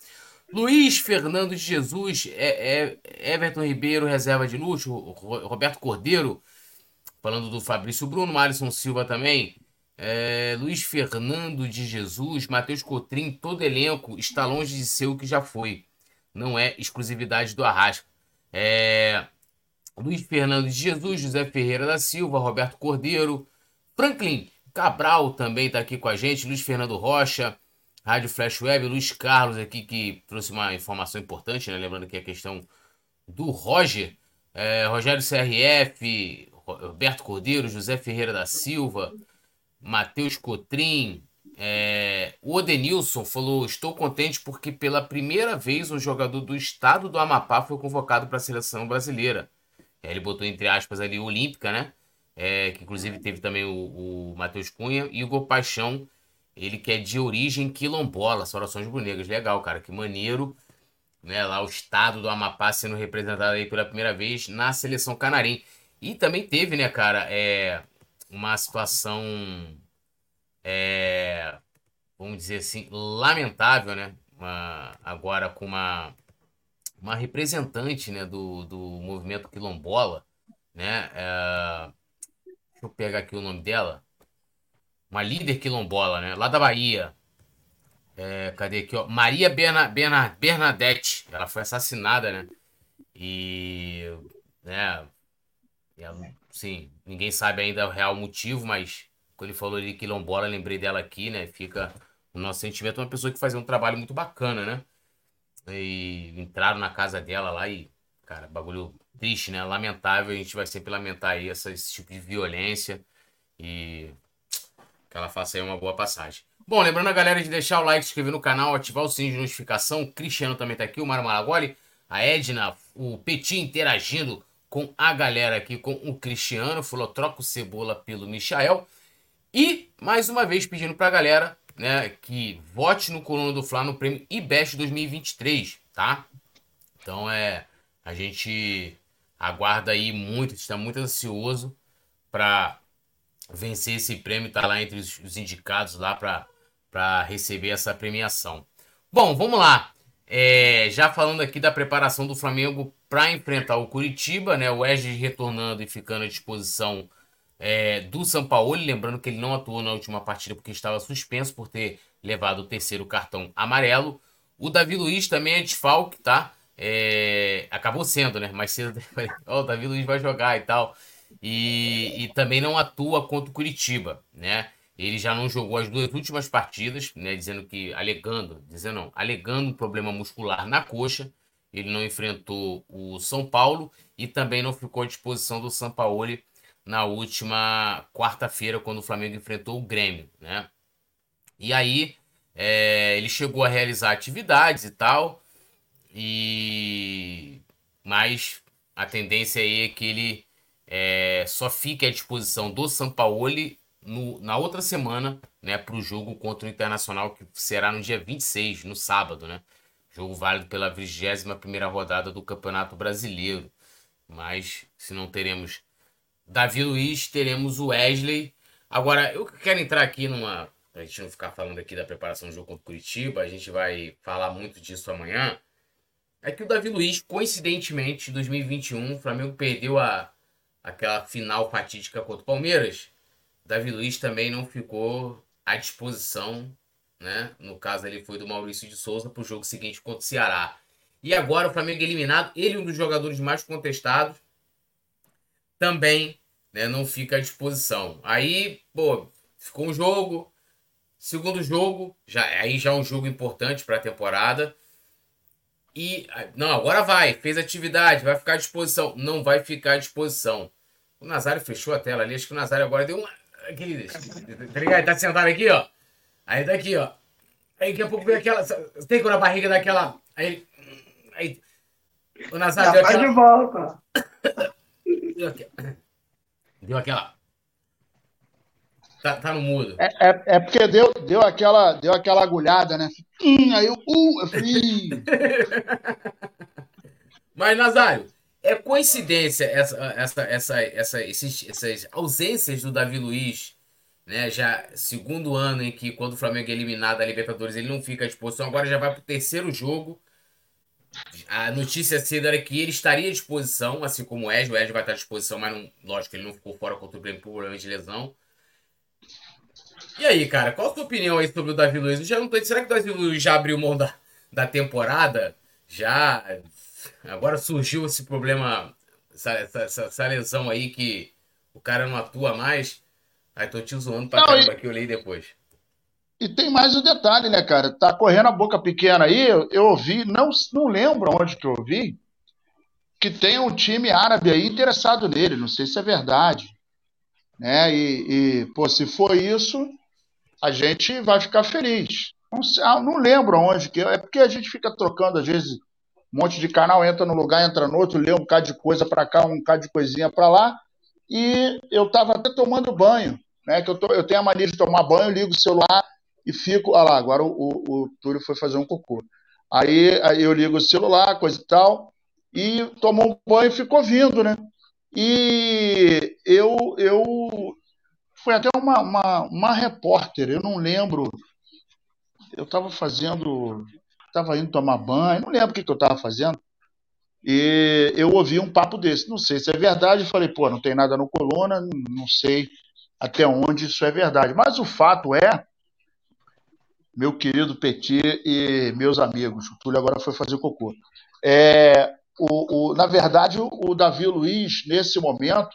Luiz Fernando de Jesus, é, é, Everton Ribeiro, reserva de luxo, Roberto Cordeiro, falando do Fabrício Bruno, Alisson Silva também, é, Luiz Fernando de Jesus, Matheus Cotrim, todo elenco está longe de ser o que já foi. Não é exclusividade do Arrasca. É, Luiz Fernando de Jesus, José Ferreira da Silva, Roberto Cordeiro, Franklin Cabral também está aqui com a gente, Luiz Fernando Rocha, Rádio Flash Web, Luiz Carlos aqui que trouxe uma informação importante, né? lembrando que a questão do Roger, é, Rogério CRF, Roberto Cordeiro, José Ferreira da Silva, Matheus Cotrim, é, o Odenilson falou: Estou contente porque pela primeira vez um jogador do estado do Amapá foi convocado para a seleção brasileira. É, ele botou entre aspas ali Olímpica, né? É, que inclusive teve também o, o Matheus Cunha e o Gol Paixão, ele que é de origem quilombola, Saudações Brunegas. Legal, cara, que maneiro. Né, lá o estado do Amapá sendo representado aí pela primeira vez na seleção canarim. E também teve, né, cara, é, uma situação, é, vamos dizer assim, lamentável, né? Uma, agora com uma, uma representante né, do, do movimento quilombola, né? É, deixa eu pegar aqui o nome dela uma líder quilombola, né? Lá da Bahia. É, cadê aqui, ó? Maria Berna, Berna, Bernadette. Ela foi assassinada, né? E. Né? Ela, sim, ninguém sabe ainda o real motivo, mas quando ele falou de quilombola, lembrei dela aqui, né? Fica o nosso sentimento. Uma pessoa que fazia um trabalho muito bacana, né? E entraram na casa dela lá e, cara, bagulho triste, né? Lamentável. A gente vai sempre lamentar aí essa, esse tipo de violência. E que ela faça aí uma boa passagem. Bom, lembrando a galera de deixar o like, se inscrever no canal, ativar o sininho de notificação. O Cristiano também tá aqui, o Mário Maragoli, a Edna, o Petit interagindo com a galera aqui, com o Cristiano. Falou, troca o Cebola pelo Michael. E, mais uma vez, pedindo pra galera né, que vote no Coluna do Fla no prêmio IBEST 2023, tá? Então, é... A gente aguarda aí muito, está muito ansioso para vencer esse prêmio, tá lá entre os, indicados lá para receber essa premiação. Bom, vamos lá. É, já falando aqui da preparação do Flamengo para enfrentar o Curitiba, né? O Wesley retornando e ficando à disposição é, do São Paulo. Lembrando que ele não atuou na última partida porque estava suspenso por ter levado o terceiro cartão amarelo. O Davi Luiz também é desfalque, tá? É, acabou sendo, né? Mais cedo, oh, o Davi Luiz vai jogar e tal e, e também não atua contra o Curitiba, né? Ele já não jogou as duas últimas partidas, né? Dizendo que, alegando, dizendo não, alegando um problema muscular na coxa, ele não enfrentou o São Paulo e também não ficou à disposição do São Paulo na última quarta-feira, quando o Flamengo enfrentou o Grêmio, né? E aí é, ele chegou a realizar atividades e tal, e mas a tendência aí é que ele é, só fique à disposição do Sampaoli no, na outra semana, né, para o jogo contra o Internacional, que será no dia 26, no sábado, né? Jogo válido pela 21 primeira rodada do Campeonato Brasileiro. Mas se não teremos Davi Luiz, teremos o Wesley. Agora, eu quero entrar aqui numa. A gente não ficar falando aqui da preparação do jogo contra o Curitiba, a gente vai falar muito disso amanhã. É que o Davi Luiz, coincidentemente, em 2021, o Flamengo perdeu a aquela final fatídica contra o Palmeiras, Davi Luiz também não ficou à disposição, né? No caso ele foi do Maurício de Souza para o jogo seguinte contra o Ceará. E agora o Flamengo eliminado, ele um dos jogadores mais contestados, também né, não fica à disposição. Aí, pô, ficou um jogo, segundo jogo, já aí já é um jogo importante para a temporada. E não, agora vai, fez atividade, vai ficar à disposição. Não vai ficar à disposição. O Nazário fechou a tela ali, acho que o Nazário agora deu uma. Aquele, tá ligado? Tá sentado aqui, ó. Aí daqui, ó. Aí daqui a pouco vem aquela. Tem quando a barriga daquela. Aí. Aí. O Nazário deu aquela. de volta. Deu aquela. Deu aquela. Tá, tá no mudo. É, é, é, porque deu, deu, aquela, deu aquela agulhada, né? Hum, aí eu, uh, eu fui. Mas, Nazário, é coincidência essa, essa, essa, essa, esses, essas ausências do Davi Luiz, né? Já segundo ano em que, quando o Flamengo é eliminado da Libertadores, ele não fica à disposição, agora já vai para o terceiro jogo. A notícia cedo era que ele estaria à disposição, assim como o Ed. O Ed vai estar à disposição, mas não, lógico, ele não ficou fora contra o Grêmio por problema de lesão. E aí, cara, qual a sua opinião aí sobre o Davi Luiz? já não tô... Será que o Davi Luiz já abriu mão da, da temporada? Já. Agora surgiu esse problema, essa, essa, essa lesão aí que o cara não atua mais. Aí tô te zoando pra não, caramba que eu li depois. E tem mais um detalhe, né, cara? Tá correndo a boca pequena aí. Eu, eu ouvi, não, não lembro onde que eu ouvi, que tem um time árabe aí interessado nele. Não sei se é verdade. Né? E, e pô, se for isso, a gente vai ficar feliz. Não, ah, não lembro aonde que é, é porque a gente fica trocando, às vezes, um monte de canal, entra num lugar, entra no outro, lê um bocado de coisa para cá, um bocado de coisinha para lá, e eu estava até tomando banho, né? Que eu, tô, eu tenho a mania de tomar banho, ligo o celular, e fico. Olha lá, agora o, o, o Túlio foi fazer um cocô. Aí, aí eu ligo o celular, coisa e tal, e tomou um banho e ficou vindo, né? E eu, eu foi até uma, uma, uma repórter, eu não lembro. Eu estava fazendo. Estava indo tomar banho, não lembro o que, que eu estava fazendo. E eu ouvi um papo desse. Não sei se é verdade. Falei, pô, não tem nada no coluna, não sei até onde isso é verdade. Mas o fato é, meu querido Petit e meus amigos, o Túlio agora foi fazer cocô. É, o, o, na verdade, o, Davi Luiz, nesse momento,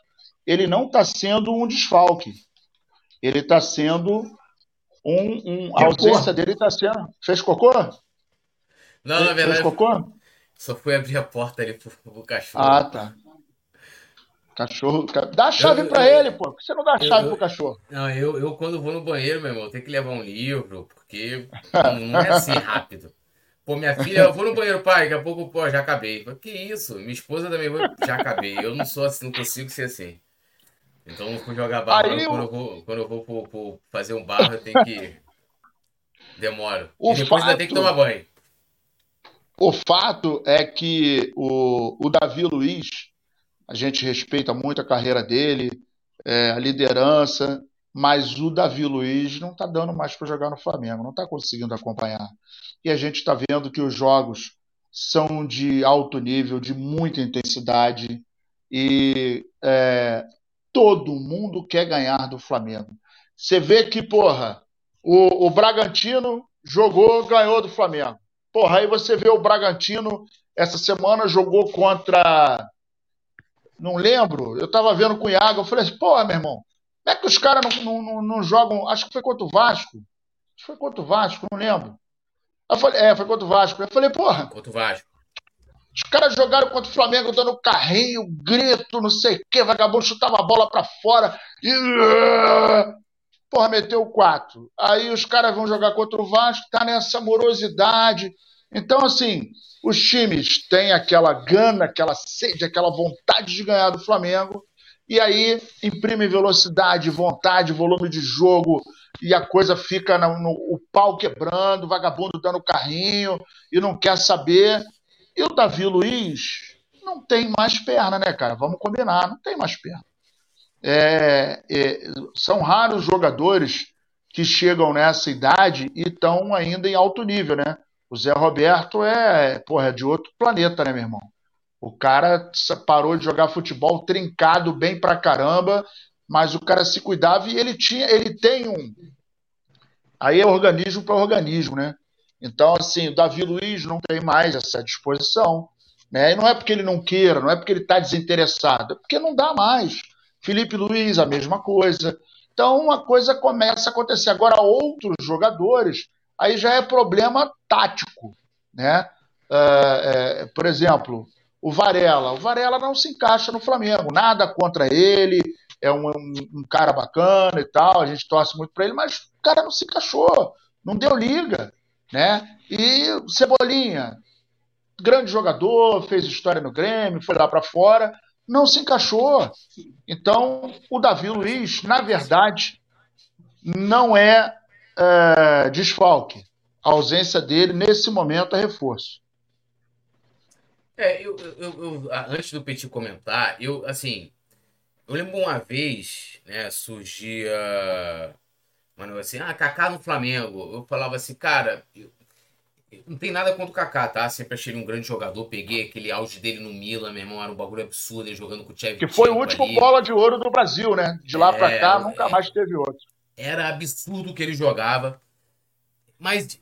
ele não está sendo um desfalque. Ele está sendo um, um a ausência dele está sendo. Fez cocô? Não, na verdade. Fez cocô? Só fui abrir a porta ali pro, pro cachorro. Ah, tá. Cachorro. Dá a chave para ele, pô. Por que você não dá a chave eu, pro cachorro? Não, eu, eu quando vou no banheiro, meu irmão, tenho que levar um livro, porque não, é assim rápido. Pô, minha filha, eu vou no banheiro, pai, daqui a pouco, pô, já acabei. Falei, que isso? Minha esposa também, já acabei. Eu não sou assim, não consigo ser assim. Então, eu vou jogar barro, Aí, quando, eu... vou, quando eu vou pro, pro fazer um barro, eu tenho que. Demoro. O e depois fato... ainda tem que tomar banho. O fato é que o, o Davi Luiz, a gente respeita muito a carreira dele, é, a liderança, mas o Davi Luiz não está dando mais para jogar no Flamengo, não está conseguindo acompanhar. E a gente está vendo que os jogos são de alto nível, de muita intensidade, e é, todo mundo quer ganhar do Flamengo. Você vê que, porra, o, o Bragantino jogou, ganhou do Flamengo. Porra, aí você vê o Bragantino essa semana jogou contra. Não lembro, eu tava vendo com o Iago, eu falei assim, porra, meu irmão, como é que os caras não, não, não, jogam? Acho que foi contra o Vasco. Acho que foi contra o Vasco, não lembro. Eu falei, é, foi contra o Vasco. Eu falei, porra. Contra o Vasco. Os caras jogaram contra o Flamengo dando carrinho, grito, não sei o quê, vagabundo chutava a bola para fora e. Porra, meteu quatro. Aí os caras vão jogar contra o Vasco, tá nessa morosidade. Então, assim, os times têm aquela gana, aquela sede, aquela vontade de ganhar do Flamengo, e aí imprime velocidade, vontade, volume de jogo, e a coisa fica no, no o pau quebrando, vagabundo dando carrinho, e não quer saber. E o Davi Luiz não tem mais perna, né, cara? Vamos combinar, não tem mais perna. É, é, são raros jogadores que chegam nessa idade e estão ainda em alto nível, né? O Zé Roberto é, porra, é de outro planeta, né, meu irmão? O cara parou de jogar futebol trincado bem pra caramba, mas o cara se cuidava e ele tinha, ele tem um. Aí é organismo para organismo, né? Então, assim, o Davi Luiz não tem mais essa disposição. Né? E não é porque ele não queira, não é porque ele está desinteressado, é porque não dá mais. Felipe Luiz, a mesma coisa. Então, uma coisa começa a acontecer. Agora, outros jogadores, aí já é problema tático. Né? É, é, por exemplo, o Varela. O Varela não se encaixa no Flamengo. Nada contra ele, é um, um, um cara bacana e tal, a gente torce muito para ele, mas o cara não se encaixou, não deu liga. Né? E Cebolinha, grande jogador, fez história no Grêmio, foi lá para fora, não se encaixou. Então, o Davi Luiz, na verdade, não é, é desfalque. A ausência dele, nesse momento, é reforço. É, eu, eu, eu, antes do Petit comentar, eu, assim, eu lembro uma vez, né, surgia, mano, assim, ah, Kaká no Flamengo. Eu falava assim, cara, eu, não tem nada contra o Kaká, tá? Sempre achei ele um grande jogador. Peguei aquele auge dele no Milan, meu irmão, era um bagulho absurdo, ele jogando com o Chevy. Que foi o último ali. bola de ouro do Brasil, né? De lá é, pra cá, nunca é, mais teve outro. Era absurdo que ele jogava. Mas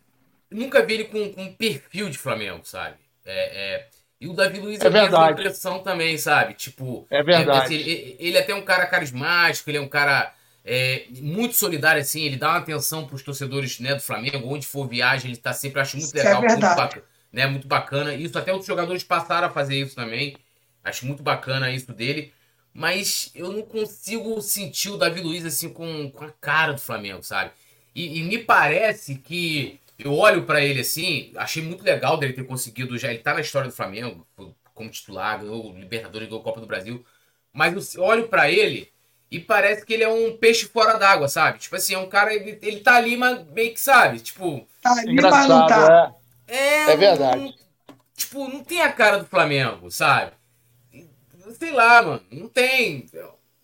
nunca vi ele com, com um perfil de Flamengo, sabe? É, é... E o Davi Luiz é verdade. impressão também, sabe? Tipo, é verdade. Assim, ele, ele é até um cara carismático, ele é um cara é, muito solidário, assim, ele dá uma atenção para os torcedores né, do Flamengo, onde for viagem, ele está sempre, acho muito é legal, é muito, bacana, né, muito bacana. Isso até outros jogadores passaram a fazer isso também. Acho muito bacana isso dele. Mas eu não consigo sentir o Davi Luiz assim com, com a cara do Flamengo, sabe? E, e me parece que eu olho para ele assim, achei muito legal dele ter conseguido já. Ele tá na história do Flamengo como titular, ganhou o Libertadores, ganhou a Copa do Brasil. Mas eu olho para ele e parece que ele é um peixe fora d'água, sabe? Tipo assim, é um cara, ele, ele tá ali, mas meio que sabe, tipo... Tá ali, mas não tá. É, é, é verdade. Não, tipo, não tem a cara do Flamengo, sabe? Sei lá, mano, não tem,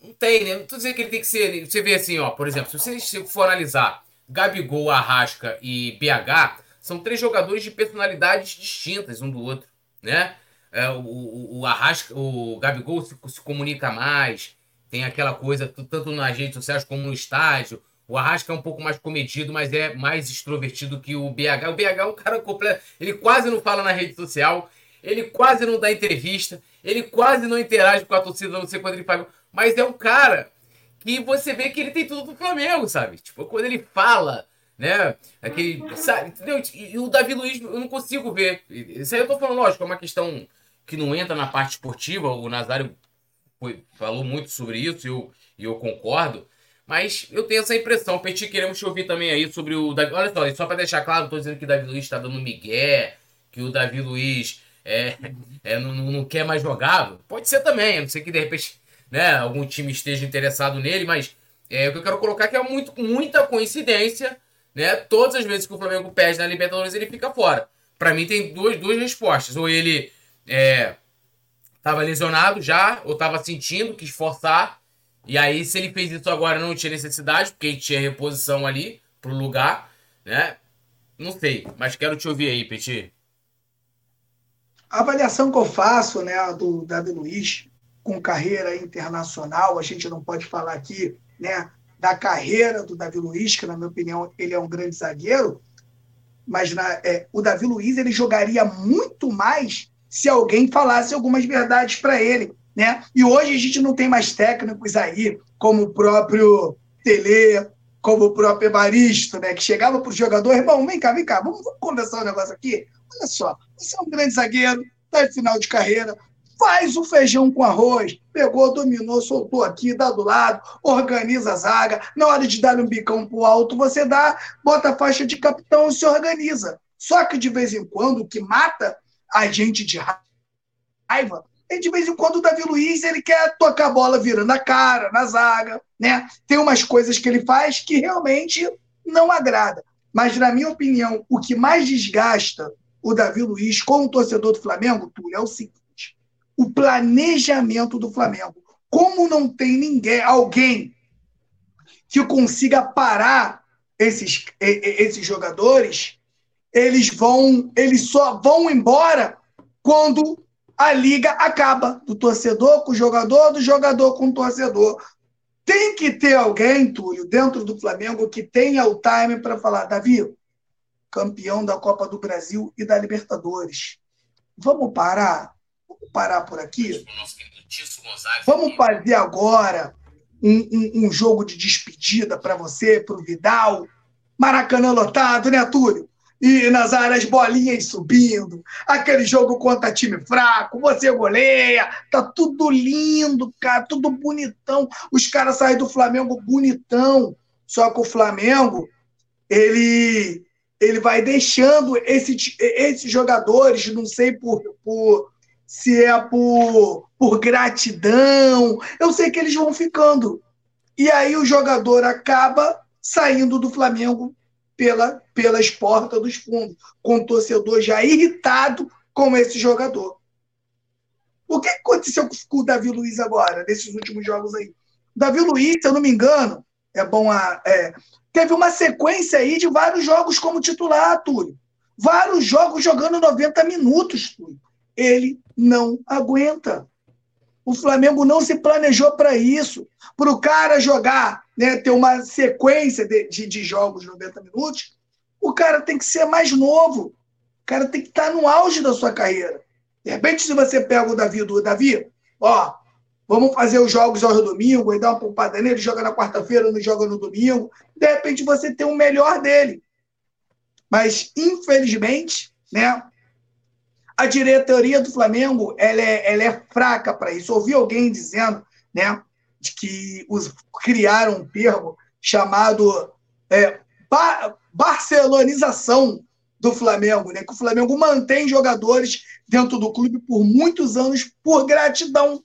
não tem, né? Não tô dizendo que ele tem que ser, você vê assim, ó, por exemplo, se você for analisar Gabigol, Arrasca e BH, são três jogadores de personalidades distintas um do outro, né? É, o, o, o Arrasca, o Gabigol se, se comunica mais, tem aquela coisa, tanto nas redes sociais como no estádio. O Arrasca é um pouco mais comedido, mas é mais extrovertido que o BH. O BH é um cara completo. Ele quase não fala na rede social, ele quase não dá entrevista, ele quase não interage com a torcida, não sei quando ele fala. Mas é um cara que você vê que ele tem tudo do Flamengo, sabe? Tipo, quando ele fala, né? Aquele, sabe, entendeu? E o Davi Luiz eu não consigo ver. Isso aí eu tô falando, lógico, é uma questão que não entra na parte esportiva. O Nazário foi, falou muito sobre isso e eu, eu concordo. Mas eu tenho essa impressão. Petit, queremos te ouvir também aí sobre o Davi. Olha só, só para deixar claro, não tô dizendo que o Davi Luiz está dando migué, que o Davi Luiz é, é, não, não quer mais jogar. Pode ser também, a não sei que de repente né, algum time esteja interessado nele, mas é, o que eu quero colocar é que é muito, muita coincidência, né? Todas as vezes que o Flamengo perde na Libertadores, ele fica fora. Para mim tem duas, duas respostas. Ou ele é, Tava lesionado já, ou tava sentindo, quis forçar. E aí, se ele fez isso agora, não tinha necessidade, porque tinha reposição ali pro lugar, né? Não sei, mas quero te ouvir aí, Petit. A avaliação que eu faço, né, do Davi Luiz, com carreira internacional, a gente não pode falar aqui, né, da carreira do Davi Luiz, que na minha opinião ele é um grande zagueiro, mas na, é, o Davi Luiz ele jogaria muito mais se alguém falasse algumas verdades para ele. Né? E hoje a gente não tem mais técnicos aí, como o próprio Tele, como o próprio Evaristo, né? que chegava para o jogador, irmão, vem cá, vem cá, vamos, vamos conversar um negócio aqui? Olha só, você é um grande zagueiro, está em final de carreira, faz o feijão com arroz, pegou, dominou, soltou aqui, dá do lado, organiza a zaga, na hora de dar um bicão pro alto, você dá, bota a faixa de capitão e se organiza. Só que de vez em quando o que mata a gente de raiva, e de vez em quando o Davi Luiz ele quer tocar a bola virando a cara, na zaga, né? Tem umas coisas que ele faz que realmente não agrada. Mas, na minha opinião, o que mais desgasta o Davi Luiz como torcedor do Flamengo, Túlio, é o seguinte: o planejamento do Flamengo. Como não tem ninguém, alguém que consiga parar esses, esses jogadores, eles vão, eles só vão embora quando a liga acaba, do torcedor com o jogador, do jogador com o torcedor. Tem que ter alguém, Túlio, dentro do Flamengo que tenha o time para falar, Davi, campeão da Copa do Brasil e da Libertadores. Vamos parar? Vamos parar por aqui? Vamos fazer agora um, um, um jogo de despedida para você, para o Vidal. Maracanã lotado, né, Túlio? e nas áreas bolinhas subindo, aquele jogo contra time fraco, você goleia, tá tudo lindo, cara, tudo bonitão. Os caras saem do Flamengo bonitão. Só que o Flamengo, ele ele vai deixando esses, esses jogadores, não sei por, por se é por, por gratidão, eu sei que eles vão ficando. E aí o jogador acaba saindo do Flamengo pela, pelas portas dos fundos, com o torcedor já irritado com esse jogador. O que aconteceu com o Davi Luiz agora, nesses últimos jogos aí? Davi Luiz, se eu não me engano, é bom a, é, teve uma sequência aí de vários jogos como titular, Túlio. Vários jogos jogando 90 minutos, Túlio. Ele não aguenta. O Flamengo não se planejou para isso. Para o cara jogar, né, ter uma sequência de, de, de jogos 90 minutos, o cara tem que ser mais novo. O cara tem que estar tá no auge da sua carreira. De repente, se você pega o Davi do Davi, ó, vamos fazer os jogos ao domingo, e dar uma poupada nele, joga na quarta-feira, não joga no domingo. De repente, você tem o melhor dele. Mas, infelizmente, né, a diretoria do Flamengo ela é, ela é fraca para isso. Ouvi alguém dizendo né, de que os, criaram um termo chamado é, bar, barcelonização do Flamengo, né? que o Flamengo mantém jogadores dentro do clube por muitos anos por gratidão.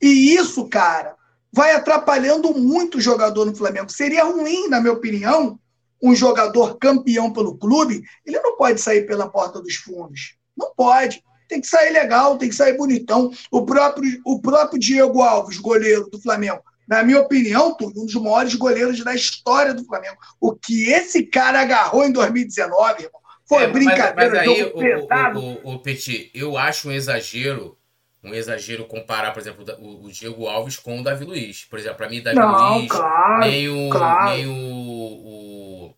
E isso, cara, vai atrapalhando muito o jogador no Flamengo. Seria ruim, na minha opinião, um jogador campeão pelo clube, ele não pode sair pela porta dos fundos. Não pode. Tem que sair legal, tem que sair bonitão. O próprio, o próprio Diego Alves, goleiro do Flamengo, na minha opinião, um dos maiores goleiros da história do Flamengo. O que esse cara agarrou em 2019, irmão, foi é, brincadeira. Mas, mas aí, o, o, o, o, Petit, eu acho um exagero, um exagero comparar, por exemplo, o, o Diego Alves com o Davi Luiz. Por exemplo, para mim, Davi Não, Luiz, claro, nem o, claro. nem o,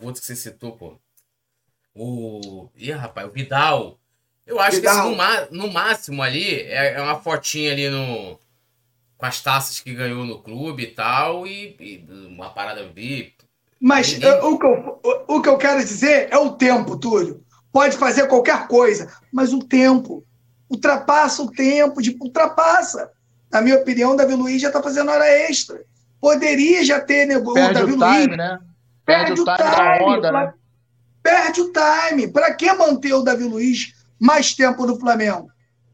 o outro que você citou, pô. O. Ih, rapaz, o Vidal. Eu acho Vidal. que assim, no, no, máximo ali é, é uma fotinha ali no. Com as taças que ganhou no clube e tal, e, e uma parada ali. Mas Ninguém... o, que eu, o, o que eu quero dizer é o tempo, Túlio. Pode fazer qualquer coisa, mas o tempo. Ultrapassa o tempo, de, ultrapassa. Na minha opinião, o Davi Luiz já está fazendo hora extra. Poderia já ter negócio. Perde o, Davi o time, Luiz. né? Perde, Perde o time, time da onda, né? Perde o time. Para que manter o Davi Luiz mais tempo no Flamengo?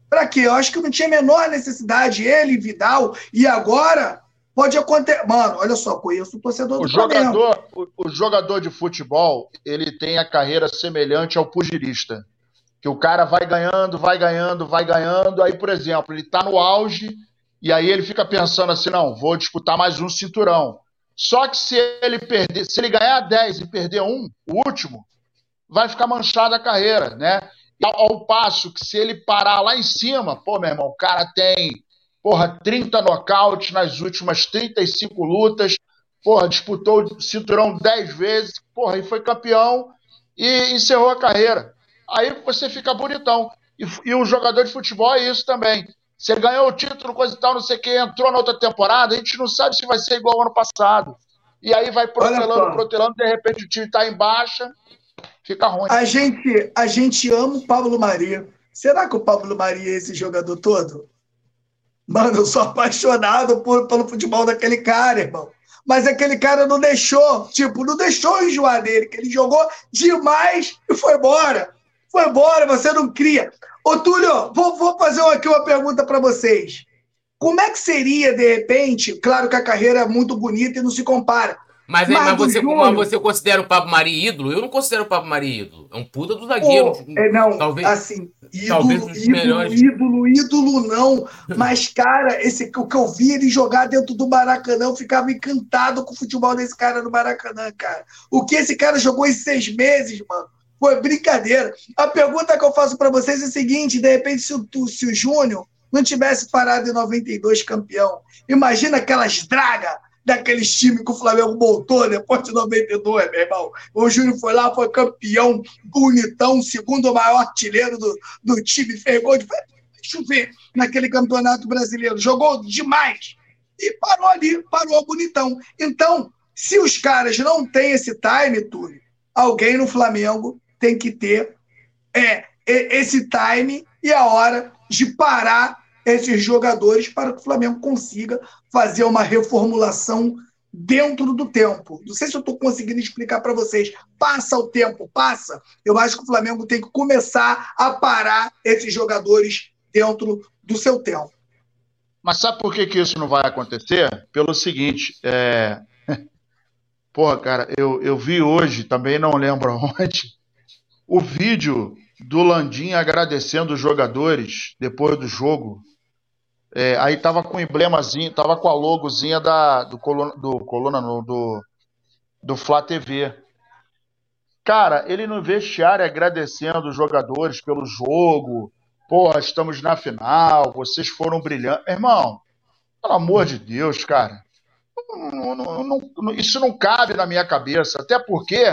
Para quê? Eu acho que não tinha a menor necessidade. Ele, Vidal, e agora pode acontecer. Mano, olha só, conheço o torcedor o do jogador, Flamengo. O, o jogador de futebol, ele tem a carreira semelhante ao pugilista. Que o cara vai ganhando, vai ganhando, vai ganhando. Aí, por exemplo, ele está no auge e aí ele fica pensando assim: não, vou disputar mais um cinturão. Só que se ele perder, se ele ganhar 10 e perder um, o último, vai ficar manchada a carreira, né? Ao, ao, passo que se ele parar lá em cima, pô, meu irmão, o cara tem, porra, 30 nocautes nas últimas 35 lutas, porra, disputou o cinturão 10 vezes, porra, e foi campeão e encerrou a carreira. Aí você fica bonitão. E, e o jogador de futebol é isso também. Você ganhou o título, coisa e tal, não sei o que, entrou na outra temporada, a gente não sabe se vai ser igual ao ano passado. E aí vai protelando, protelando, de repente o time está em baixa, fica ruim. A gente, a gente ama o Pablo Maria. Será que o Pablo Maria é esse jogador todo? Mano, eu sou apaixonado por, pelo futebol daquele cara, irmão. Mas aquele cara não deixou, tipo, não deixou enjoar dele, que ele jogou demais e foi embora. Foi embora, você não cria. Ô, Túlio, vou, vou fazer aqui uma pergunta para vocês. Como é que seria, de repente, claro que a carreira é muito bonita e não se compara, mas, mas, mas, você, mas você considera o Pablo Mari ídolo? Eu não considero o Pablo Mari ídolo. É um puta do zagueiro. Oh, é, não, talvez, assim, ídolo, talvez um dos ídolo, melhores. ídolo, ídolo não. Mas, cara, esse, o que eu vi ele jogar dentro do Maracanã, eu ficava encantado com o futebol desse cara no Maracanã, cara. O que esse cara jogou em seis meses, mano, foi brincadeira. A pergunta que eu faço para vocês é a seguinte: de repente, se o, se o Júnior não tivesse parado em 92 campeão, imagina aquelas dragas daqueles times que o Flamengo montou depois de 92, meu irmão. O Júnior foi lá, foi campeão, bonitão, segundo maior artilheiro do, do time, fez gol de chover naquele campeonato brasileiro. Jogou demais. E parou ali, parou bonitão. Então, se os caras não têm esse time, Túlio, alguém no Flamengo tem que ter é, esse time e a hora de parar esses jogadores para que o Flamengo consiga fazer uma reformulação dentro do tempo. Não sei se eu estou conseguindo explicar para vocês. Passa o tempo, passa. Eu acho que o Flamengo tem que começar a parar esses jogadores dentro do seu tempo. Mas sabe por que, que isso não vai acontecer? Pelo seguinte, é... Porra, cara, eu, eu vi hoje, também não lembro onde, o vídeo do Landim agradecendo os jogadores depois do jogo é, aí tava com o emblemazinho, tava com a logozinha da, do coluna, do, coluna do, do Flá TV. Cara, ele no vestiário agradecendo os jogadores pelo jogo. Porra, estamos na final, vocês foram brilhantes. Irmão, pelo amor de Deus, cara. Não, não, não, isso não cabe na minha cabeça. Até porque,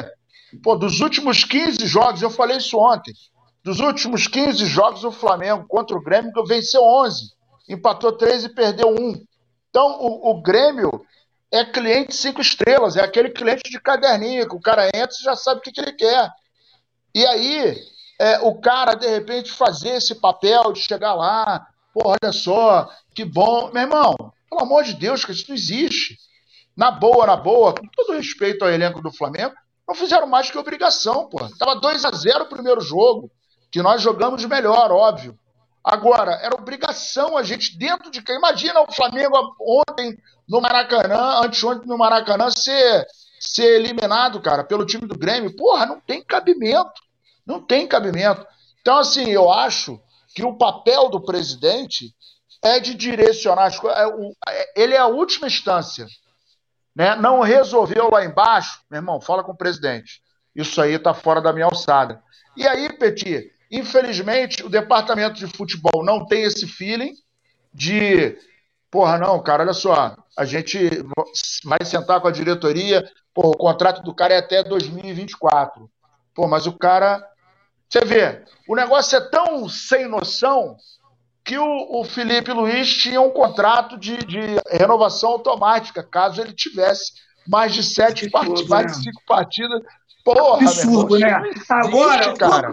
pô, dos últimos 15 jogos, eu falei isso ontem. Dos últimos 15 jogos, o Flamengo contra o Grêmio venceu 11 empatou três e perdeu um. Então, o, o Grêmio é cliente cinco estrelas, é aquele cliente de caderninho, que o cara entra e já sabe o que, que ele quer. E aí, é, o cara, de repente, fazer esse papel de chegar lá, pô, olha só, que bom. Meu irmão, pelo amor de Deus, que isso não existe. Na boa, na boa, com todo respeito ao elenco do Flamengo, não fizeram mais que obrigação, pô. Tava 2 a 0 o primeiro jogo, que nós jogamos melhor, óbvio. Agora, era obrigação a gente, dentro de. Imagina o Flamengo ontem no Maracanã, anteontem no Maracanã, ser, ser eliminado, cara, pelo time do Grêmio. Porra, não tem cabimento. Não tem cabimento. Então, assim, eu acho que o papel do presidente é de direcionar as coisas. É é, ele é a última instância. Né? Não resolveu lá embaixo, meu irmão, fala com o presidente. Isso aí está fora da minha alçada. E aí, Petit, infelizmente, o departamento de futebol não tem esse feeling de, porra, não, cara, olha só, a gente vai sentar com a diretoria, pô, o contrato do cara é até 2024. Pô, mas o cara. Você vê, o negócio é tão sem noção que o, o Felipe Luiz tinha um contrato de, de renovação automática, caso ele tivesse mais de sete partidas, mais de cinco partidas. Porra, Absurdo, irmão, né? Existe, Agora, cara.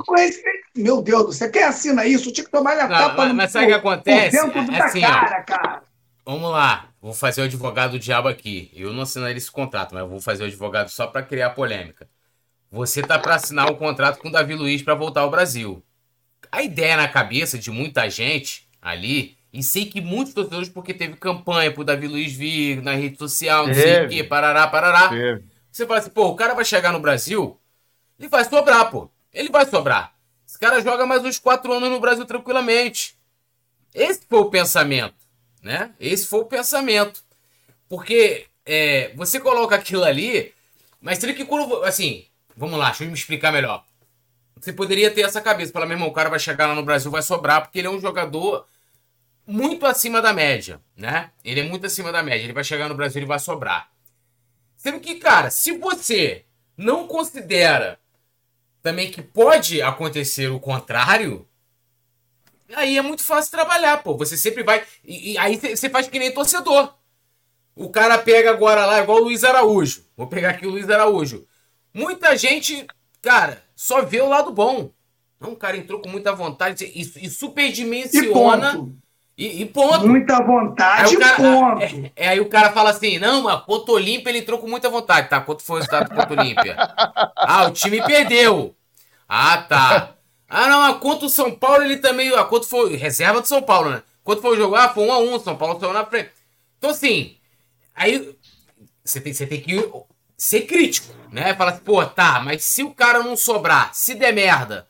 Meu Deus, você quer assinar isso? Tinha que tomar a tapa mas, no Mas sabe o que acontece? É, assim, cara, cara. Vamos lá, vou fazer o advogado do diabo aqui. Eu não assinaria esse contrato, mas vou fazer o advogado só para criar polêmica. Você tá para assinar um contrato com o Davi Luiz para voltar ao Brasil. A ideia na cabeça de muita gente ali. E sei que muitos torcedores, porque teve campanha pro Davi Luiz vir na rede social, não sei o quê, parará, parará. Teve. Você fala assim, pô, o cara vai chegar no Brasil, ele vai sobrar, pô. Ele vai sobrar. Esse cara joga mais uns quatro anos no Brasil tranquilamente. Esse foi o pensamento, né? Esse foi o pensamento. Porque é, você coloca aquilo ali, mas teria que quando. Assim, vamos lá, deixa eu me explicar melhor. Você poderia ter essa cabeça, falar, meu irmão, o cara vai chegar lá no Brasil, vai sobrar, porque ele é um jogador muito acima da média, né? Ele é muito acima da média. Ele vai chegar no Brasil e vai sobrar. Sendo que, cara, se você não considera também que pode acontecer o contrário, aí é muito fácil trabalhar, pô. Você sempre vai. E, e aí você faz que nem torcedor. O cara pega agora lá, igual o Luiz Araújo. Vou pegar aqui o Luiz Araújo. Muita gente, cara, só vê o lado bom. Não, o cara entrou com muita vontade e, e superdimensiona. E e, ponto. Muita vontade, cara, ponto. É, é, aí o cara fala assim: não, mas Ponto Olímpia ele entrou com muita vontade. Tá, quanto foi o resultado do Ponto Olímpia? ah, o time perdeu. Ah, tá. Ah, não, mas quanto o São Paulo ele também. Ah, quanto foi. Reserva do São Paulo, né? Quanto foi o jogo? Ah, foi 1 um a 1 um, São Paulo saiu na frente. Então, assim, aí você tem, você tem que ser crítico, né? Falar assim, pô, tá, mas se o cara não sobrar, se der merda,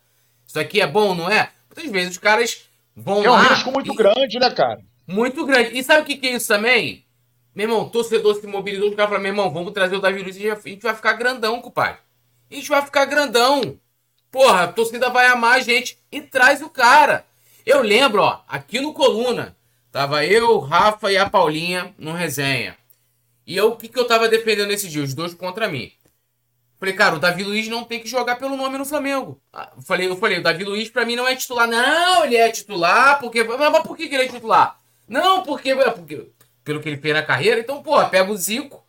isso aqui é bom, não é? Muitas vezes os caras Vão é um lá risco muito e... grande, né, cara? Muito grande. E sabe o que, que é isso também? Meu irmão, torcedor se mobilizou, o cara falou, meu irmão, vamos trazer o Davi Luiz e a gente vai ficar grandão, compadre. A gente vai ficar grandão. Porra, a torcida vai amar a gente e traz o cara. Eu lembro, ó, aqui no Coluna, tava eu, Rafa e a Paulinha no resenha. E eu, o que, que eu tava defendendo nesse dia? Os dois contra mim. Falei, cara, o Davi Luiz não tem que jogar pelo nome no Flamengo. Ah, falei, eu falei, o Davi Luiz pra mim não é titular. Não, ele é titular, porque. Mas por que, ele é titular? Não, porque, porque. Pelo que ele fez na carreira. Então, pô, pega o Zico,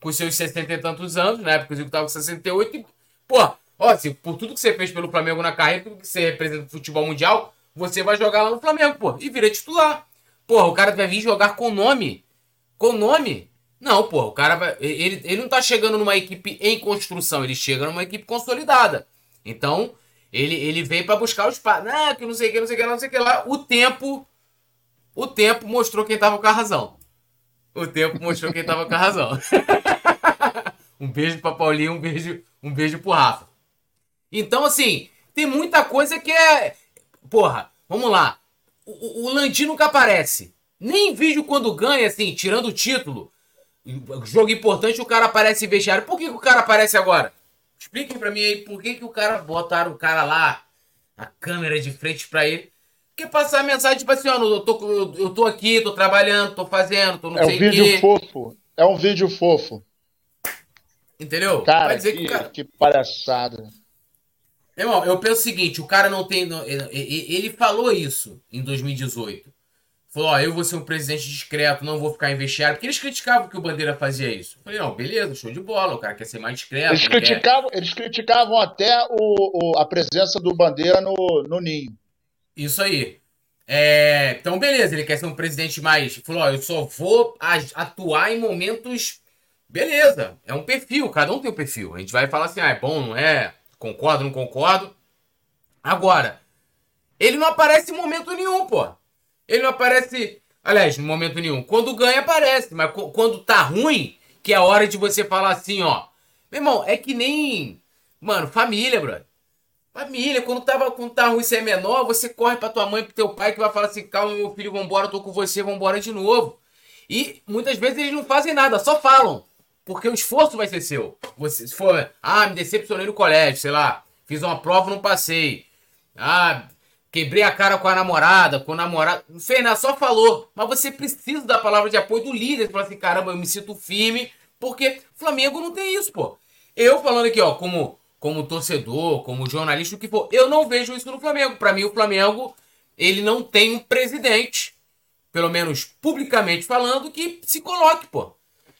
com seus 60 e tantos anos, na época o Zico tava com 68, e, pô, ó, assim, por tudo que você fez pelo Flamengo na carreira, tudo que você representa no futebol mundial, você vai jogar lá no Flamengo, pô, e vira titular. Porra, o cara vai vir jogar com nome. Com nome. Não, pô, o cara vai. Ele, ele não tá chegando numa equipe em construção, ele chega numa equipe consolidada. Então, ele, ele vem para buscar o espaço. Ah, que não sei o que, não sei o que, não sei o que lá. O tempo. O tempo mostrou quem tava com a razão. O tempo mostrou quem tava com a razão. um beijo pra Paulinho, um beijo, um beijo pro Rafa. Então, assim, tem muita coisa que é. Porra, vamos lá. O, o, nunca aparece. Nem vídeo quando ganha, assim, tirando o título Jogo importante, o cara aparece em vestiário. Por que, que o cara aparece agora? Expliquem pra mim aí por que, que o cara botaram o cara lá, a câmera de frente pra ele. Porque passar a mensagem, tipo assim, ó, eu tô, eu, tô aqui, tô trabalhando, tô fazendo, tô não é sei o quê. É um vídeo fofo. É um vídeo fofo. Entendeu? Cara, que, que, cara... que palhaçada. Irmão, eu penso o seguinte, o cara não tem. Ele falou isso em 2018. Falou, ó, eu vou ser um presidente discreto, não vou ficar em vestiário. Porque eles criticavam que o Bandeira fazia isso. Eu falei, não, beleza, show de bola, o cara quer ser mais discreto. Eles, criticavam, quer... eles criticavam até o, o, a presença do Bandeira no, no ninho. Isso aí. É, então, beleza, ele quer ser um presidente mais. Falou, ó, eu só vou atuar em momentos. Beleza, é um perfil, cada um tem um perfil. A gente vai falar assim, ah, é bom, não é? Concordo, não concordo. Agora, Ele não aparece em momento nenhum, pô. Ele não aparece. Aliás, em momento nenhum. Quando ganha, aparece. Mas quando tá ruim, que é a hora de você falar assim, ó. Meu irmão, é que nem. Mano, família, brother. Família, quando, tava, quando tá ruim, você é menor, você corre pra tua mãe, pro teu pai, que vai falar assim: calma, meu filho, vambora, eu tô com você, vambora de novo. E muitas vezes eles não fazem nada, só falam. Porque o esforço vai ser seu. Você, se for, ah, me decepcionei no colégio, sei lá, fiz uma prova, não passei. Ah, quebrei a cara com a namorada, com o namorado. Não fez nada, só falou. Mas você precisa da palavra de apoio do líder. Falar assim, caramba, eu me sinto firme. Porque Flamengo não tem isso, pô. Eu falando aqui, ó, como como torcedor, como jornalista, o que for. Eu não vejo isso no Flamengo. Para mim, o Flamengo ele não tem um presidente, pelo menos publicamente falando, que se coloque, pô.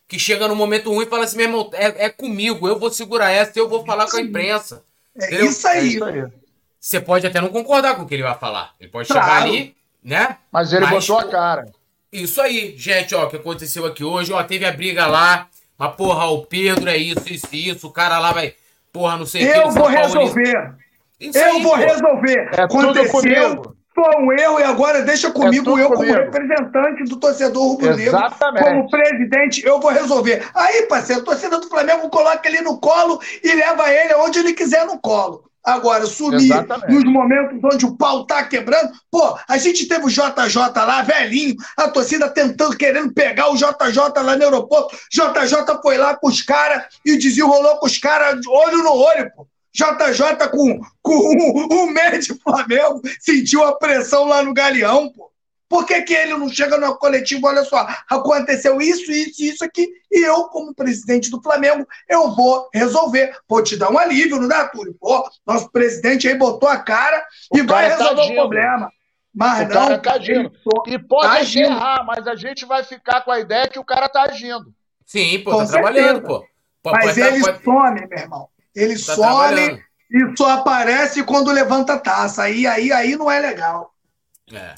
Que chega no momento ruim e fala assim, meu irmão, é, é comigo, eu vou segurar essa, eu vou falar com a imprensa. É isso aí. É isso aí. Você pode até não concordar com o que ele vai falar. Ele pode claro. chegar ali, né? Mas ele Mas, botou a cara. Isso aí, gente, ó, o que aconteceu aqui hoje, ó, teve a briga lá, mas porra, o Pedro é isso, isso, isso, o cara lá vai Porra, não sei Eu vou resolver. Isso eu aí, vou resolver. É Aconteceu. Foi um erro e agora deixa comigo, é eu como representante do torcedor rubro-negro, como presidente, eu vou resolver. Aí, parceiro, o torcedor do Flamengo coloca ele no colo e leva ele aonde ele quiser no colo. Agora, sumir Exatamente. nos momentos onde o pau tá quebrando. Pô, a gente teve o JJ lá, velhinho, a torcida tentando, querendo pegar o JJ lá no aeroporto. JJ foi lá com os caras e desenrolou com os caras olho no olho, pô. JJ com, com o, o médio Flamengo sentiu a pressão lá no Galeão, pô. Por que, que ele não chega no coletivo? Olha só, aconteceu isso, isso, isso aqui, e eu, como presidente do Flamengo, eu vou resolver. Vou te dar um alívio, não dá, Túlio? Pô, nosso presidente aí botou a cara o e vai tá resolver tá o problema. Mas o não, cara tá agindo. E pode agindo. errar, mas a gente vai ficar com a ideia que o cara tá agindo. Sim, pô, com tá certeza. trabalhando, pô. pô mas pode, ele pode... some, meu irmão. Ele tá some e só aparece quando levanta a taça. Aí, aí, aí não é legal. É.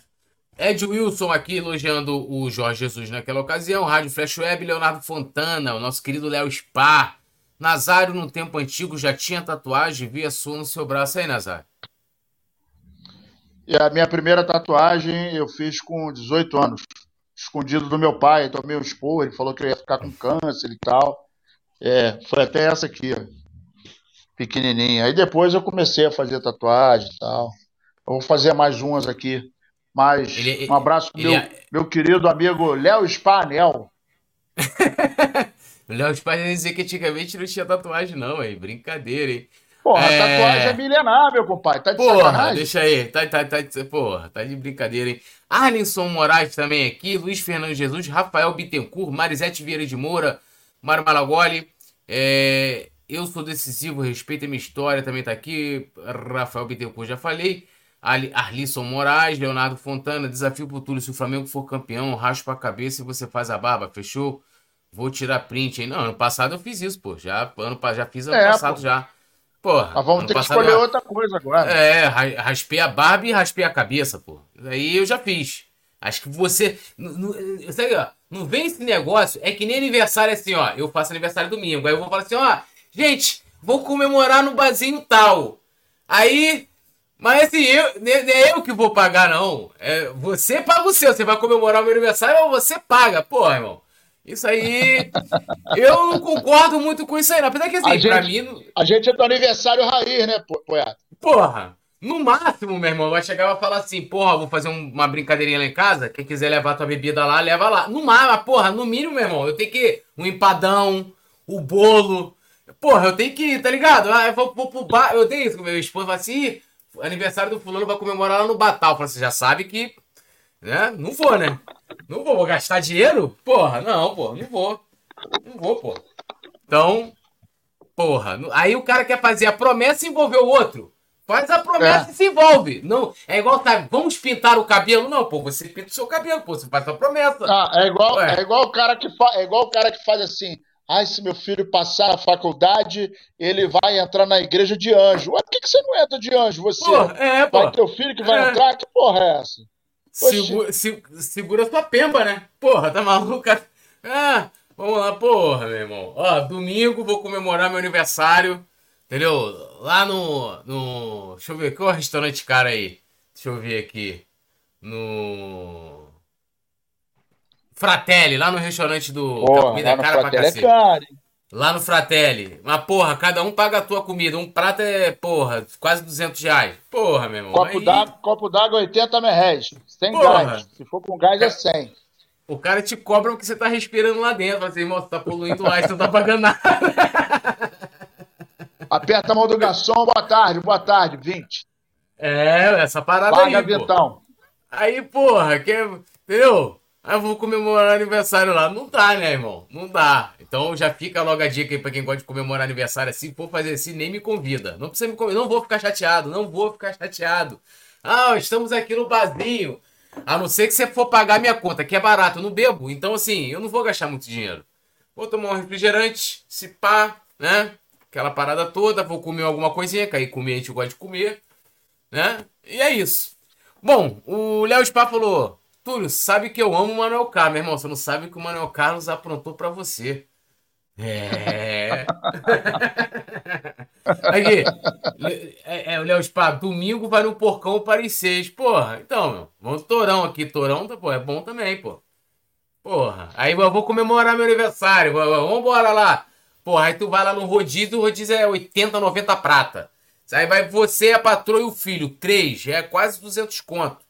Ed Wilson aqui elogiando o Jorge Jesus naquela ocasião. Rádio Flash Web, Leonardo Fontana, o nosso querido Léo Spa. Nazário, no tempo antigo, já tinha tatuagem, via sua no seu braço aí, Nazário. E a minha primeira tatuagem eu fiz com 18 anos, escondido do meu pai. Tomei um expor, ele falou que eu ia ficar com câncer e tal. É, foi até essa aqui, ó, pequenininha. Aí depois eu comecei a fazer tatuagem e tal. Eu vou fazer mais umas aqui mas ele, um abraço pro meu, é... meu querido amigo Léo Spanel. Léo Spanel dizer que antigamente não tinha tatuagem, não, hein? Brincadeira, hein? Porra, é... tatuagem é milenar, meu compadre. Tá de porra, sacanagem. deixa aí. Tá, tá, tá, porra, tá de brincadeira, hein? Arlinson Moraes também aqui, Luiz Fernando Jesus, Rafael Bittencourt, Marisete Vieira de Moura, Mário Malagoli. É... Eu sou decisivo, respeita a minha história, também tá aqui. Rafael Bittencourt, já falei. Arlisson Moraes, Leonardo Fontana, desafio pro Túlio, se o Flamengo for campeão, raspa a cabeça e você faz a barba, fechou? Vou tirar print, hein? Não, ano passado eu fiz isso, pô. Já, ano, já fiz ano é, passado pô. já. Porra. Mas vamos ter que escolher outra coisa agora. É, raspei a barba e raspei a cabeça, pô. Aí eu já fiz. Acho que você. Sabe, ó, não vem esse negócio. É que nem aniversário assim, ó. Eu faço aniversário domingo. Aí eu vou falar assim, ó. Gente, vou comemorar no barzinho tal. Aí mas assim, eu, não é eu que vou pagar, não. É, você paga o seu. Você vai comemorar o meu aniversário, mas você paga. Pô, irmão. Isso aí. eu não concordo muito com isso aí, não. Apesar que assim, a pra gente, mim. A gente é do aniversário raiz, né, Poeta? Porra. No máximo, meu irmão, vai chegar e vai falar assim, porra, vou fazer um, uma brincadeirinha lá em casa. Quem quiser levar tua bebida lá, leva lá. No máximo, porra, no mínimo, meu irmão, eu tenho que. Um empadão, o bolo. Porra, eu tenho que ir, tá ligado? Ah, eu vou, vou pro bar. Eu tenho isso com meu esposo, assim aniversário do fulano vai comemorar lá no Batal. Você já sabe que, né? Não vou, né? Não vou, vou gastar dinheiro? Porra, não, pô, não vou. Não vou, pô. Então, porra, aí o cara quer fazer a promessa e envolver o outro. Faz a promessa é. e se envolve. Não, é igual, sabe, vamos pintar o cabelo? Não, pô, você pinta o seu cabelo, pô, você faz a promessa. Ah, é igual, é igual o cara que fa... é igual o cara que faz assim, ah, se meu filho passar na faculdade, ele vai entrar na igreja de anjo. Ué, por que, que você não entra de anjo? Você porra, é, vai teu filho que vai é. entrar? Que porra é essa? Segura, se, segura sua pemba, né? Porra, tá maluco? Ah, vamos lá, porra, meu irmão. Ó, domingo vou comemorar meu aniversário, entendeu? Lá no. no deixa eu ver, qual é o restaurante cara aí? Deixa eu ver aqui. No. Fratelli, lá no restaurante do. Porra, comida lá no cara Fratelli é caro, hein? Lá no Fratelli. Mas, porra, cada um paga a tua comida. Um prato é, porra, quase 200 reais. Porra, meu irmão. Copo aí... d'água, copo d'água 80 merréis. Sem porra. gás. Se for com gás é 100. O cara te cobra o que você tá respirando lá dentro. Fala assim, irmão, você tá poluindo lá, você não tá pagando nada. Aperta a mão do garçom, boa tarde, boa tarde, 20. É, essa parada Paga aí, vintão. Aí, porra, que, entendeu? Aí eu vou comemorar aniversário lá. Não dá, né, irmão? Não dá. Então já fica logo a dica aí pra quem gosta de comemorar aniversário assim. For fazer assim, nem me convida. Não precisa me convidar. Não vou ficar chateado. Não vou ficar chateado. Ah, estamos aqui no barzinho. A não ser que você for pagar minha conta, que é barato. Eu não bebo. Então, assim, eu não vou gastar muito dinheiro. Vou tomar um refrigerante, se pá, né? Aquela parada toda. Vou comer alguma coisinha, que aí comer a gente gosta de comer. Né? E é isso. Bom, o Léo Spa falou: Túlio, sabe que eu amo o Manuel Carlos, meu irmão. Você não sabe que o Manuel Carlos aprontou para você. É. Aqui. É, é, o Léo Spa, domingo vai no Porcão Paris 6. Porra, então, meu, vamos Torão aqui. Torão pô, é bom também, pô. Porra, aí eu vou comemorar meu aniversário. Vamos embora lá. Porra, aí tu vai lá no rodízio, o rodízio é 80, 90 prata. Aí vai você, a patroa e o filho. Três, é quase 200 conto.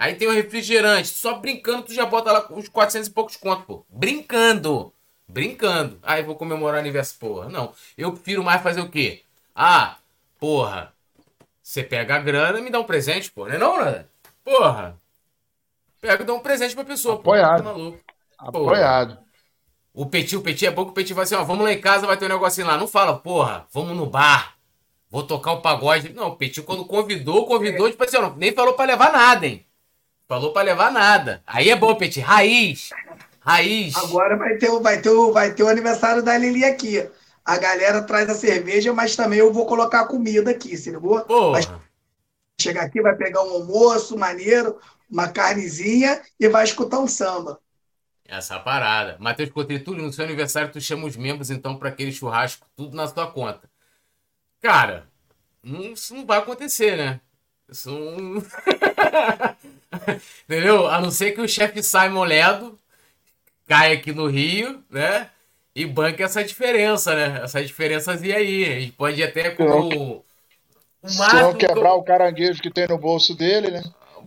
Aí tem o refrigerante. Só brincando, tu já bota lá uns 400 e poucos conto, pô. Brincando. Brincando. Aí vou comemorar aniversário. Porra, não. Eu prefiro mais fazer o quê? Ah, porra. Você pega a grana e me dá um presente, pô. Não é não, né? Porra. Pega e dá um presente pra pessoa. Apoiado. Pô, tá maluco. Apoiado. O Petit, o Petit é bom que o Petit vai assim, ó, vamos lá em casa, vai ter um negocinho lá. Não fala, porra, vamos no bar. Vou tocar o pagode. Não, o Petit, quando convidou, convidou, é. tipo assim, ó, nem falou pra levar nada, hein? Falou pra levar nada. Aí é bom, Petit. Raiz. Raiz. Agora vai ter, vai ter, vai ter o aniversário da Lili aqui. A galera traz a cerveja, mas também eu vou colocar a comida aqui, se ligou? Vai chegar aqui, vai pegar um almoço maneiro, uma carnezinha e vai escutar um samba. Essa parada. Matheus Cotritulo, no seu aniversário, tu chama os membros, então, para aquele churrasco, tudo na sua conta. Cara, isso não vai acontecer, né? Isso não. Entendeu? A não ser que o chefe Simon Ledo caia aqui no Rio, né? E banque essa diferença, né? Essa diferençazinha aí. A gente pode até com o. máximo, Se não quebrar o caranguejo que tem no bolso dele, né?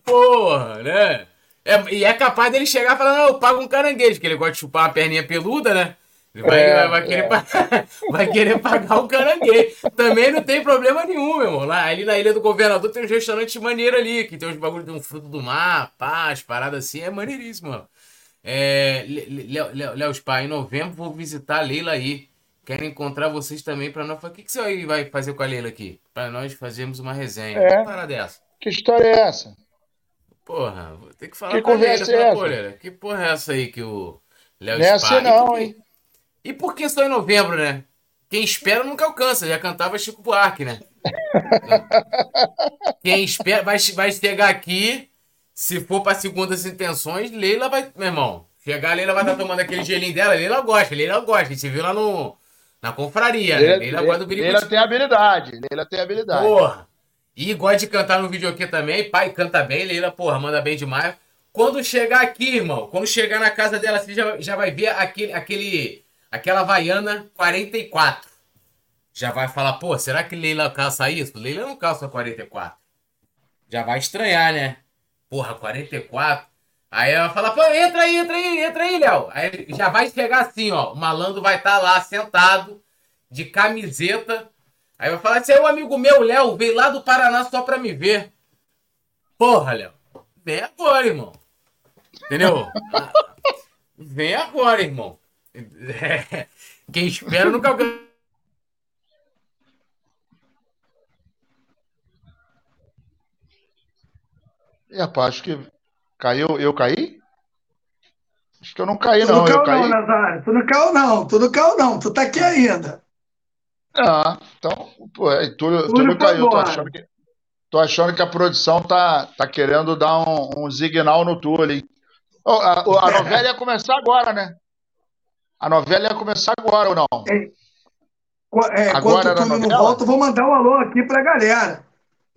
Porra, né? É, e é capaz dele chegar e falar, não, eu pago um caranguejo, que ele gosta de chupar uma perninha peluda, né? Vai, é, vai, querer, é. vai querer pagar o caranguejo. Também não tem problema nenhum, meu irmão. Lá, ali na Ilha do Governador tem uns restaurantes maneiros ali, que tem uns bagulho de um fruto do mar, paz, paradas assim. É maneiríssimo, mano. É, Léo Spa, em novembro vou visitar a Leila aí. Quero encontrar vocês também para nós. O que, que você vai fazer com a Leila aqui? Para nós fazermos uma resenha. É. Que parada é essa? Que história é essa? Porra, vou ter que falar que com a Leila. É essa? Que porra é essa aí que o Léo Spa... Não é assim não, hein? E por que só em novembro, né? Quem espera nunca alcança, já cantava Chico Buarque, né? Quem espera vai, vai chegar aqui, se for para segundas intenções, Leila vai, meu irmão, chegar, Leila vai estar tá tomando aquele gelinho dela, Leila gosta, Leila gosta, a gente viu lá no, na confraria, Leila, né? Leila, Leila, do Leila tem habilidade, Leila tem habilidade. Porra, e gosta de cantar no vídeo aqui também, pai canta bem, Leila, porra, manda bem demais. Quando chegar aqui, irmão, quando chegar na casa dela, você já, já vai ver aquele, aquele Aquela Havaiana 44. Já vai falar, pô, será que Leila calça isso? Leila não calça 44. Já vai estranhar, né? Porra, 44. Aí ela fala, pô, entra aí, entra aí, entra aí, Léo. Aí já vai chegar assim, ó. O malandro vai estar tá lá sentado, de camiseta. Aí vai falar, esse é um amigo meu, Léo, veio lá do Paraná só pra me ver. Porra, Léo. Vem agora, irmão. Entendeu? Vem agora, irmão. Quem espera nunca alcança. E rapaz, acho que caiu. Eu caí? Acho que eu não caí, tu não. não caiu, eu caí. não, Nazário. Tu não caiu, não. Tu não caiu, não. Tu tá aqui ainda. Ah, então, pô, é, tu, tu, tu não caiu. Tô achando, que, tô achando que a produção tá, tá querendo dar um, um signal no tu ali. Oh, a, a, novela ia começar agora, né? A novela ia começar agora ou não? É, é agora quando o Túlio não volta, vou mandar um alô aqui pra galera.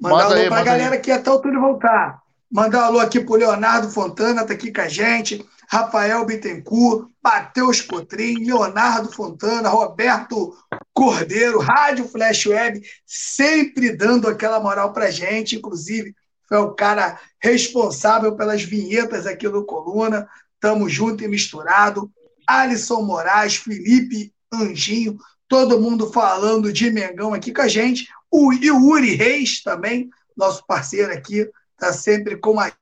Mandar Manda alô aí, pra galera aí. que até o Túlio voltar. Mandar um alô aqui pro Leonardo Fontana, tá aqui com a gente. Rafael Bittencourt, Matheus Cotrim, Leonardo Fontana, Roberto Cordeiro, Rádio Flash Web, sempre dando aquela moral pra gente. Inclusive, foi o cara responsável pelas vinhetas aqui no Coluna. Tamo junto e misturado. Alisson Moraes, Felipe Anjinho, todo mundo falando de Mengão aqui com a gente. O Yuri Reis também, nosso parceiro aqui, está sempre com a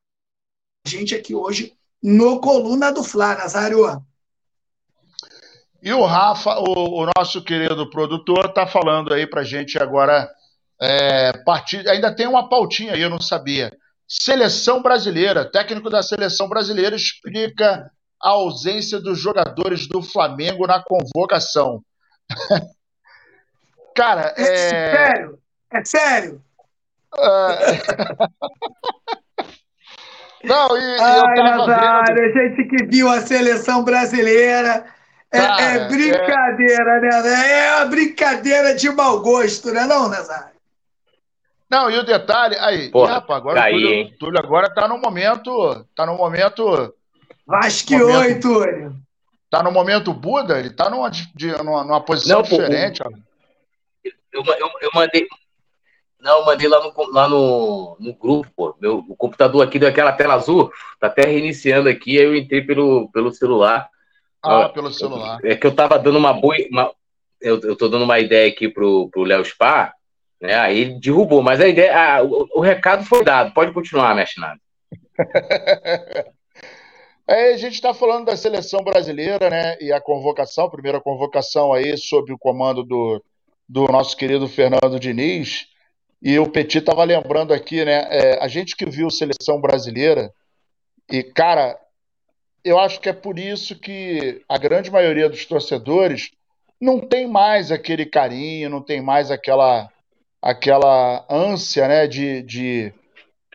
gente aqui hoje no Coluna do Fla, Nazário. E o Rafa, o, o nosso querido produtor, está falando aí para gente agora. É. Ainda tem uma pautinha aí, eu não sabia. Seleção brasileira, técnico da seleção brasileira explica a ausência dos jogadores do Flamengo na convocação. Cara, é. É sério? É sério? Uh... Não, e, Ai, Nazário, vendo... a gente que viu a seleção brasileira. É, Cara, é brincadeira, é... né? É uma brincadeira de mau gosto, né, não, Nazário? Não, e o detalhe, aí, Porra, rapaz, agora caí, o Túlio, Túlio, agora tá no momento, tá no momento Vasqueou, momento, hein, Túlio? Tá no momento Buda, ele tá numa, de, numa, numa posição Não, diferente. Pô, eu, eu, eu, mandei. Não, eu mandei lá no, lá no, no grupo, pô. Meu, o computador aqui deu aquela tela azul, tá até reiniciando aqui, aí eu entrei pelo, pelo celular. Ah, pelo celular. É que eu tava dando uma boa. Uma, eu, eu tô dando uma ideia aqui pro, pro Léo Spa, né? Aí derrubou, mas a ideia. Ah, o, o recado foi dado. Pode continuar, mexe nada. A gente está falando da seleção brasileira, né? E a convocação, primeira convocação aí, sob o comando do, do nosso querido Fernando Diniz. E o Petit estava lembrando aqui, né? É, a gente que viu seleção brasileira, e, cara, eu acho que é por isso que a grande maioria dos torcedores não tem mais aquele carinho, não tem mais aquela, aquela ânsia, né? de, de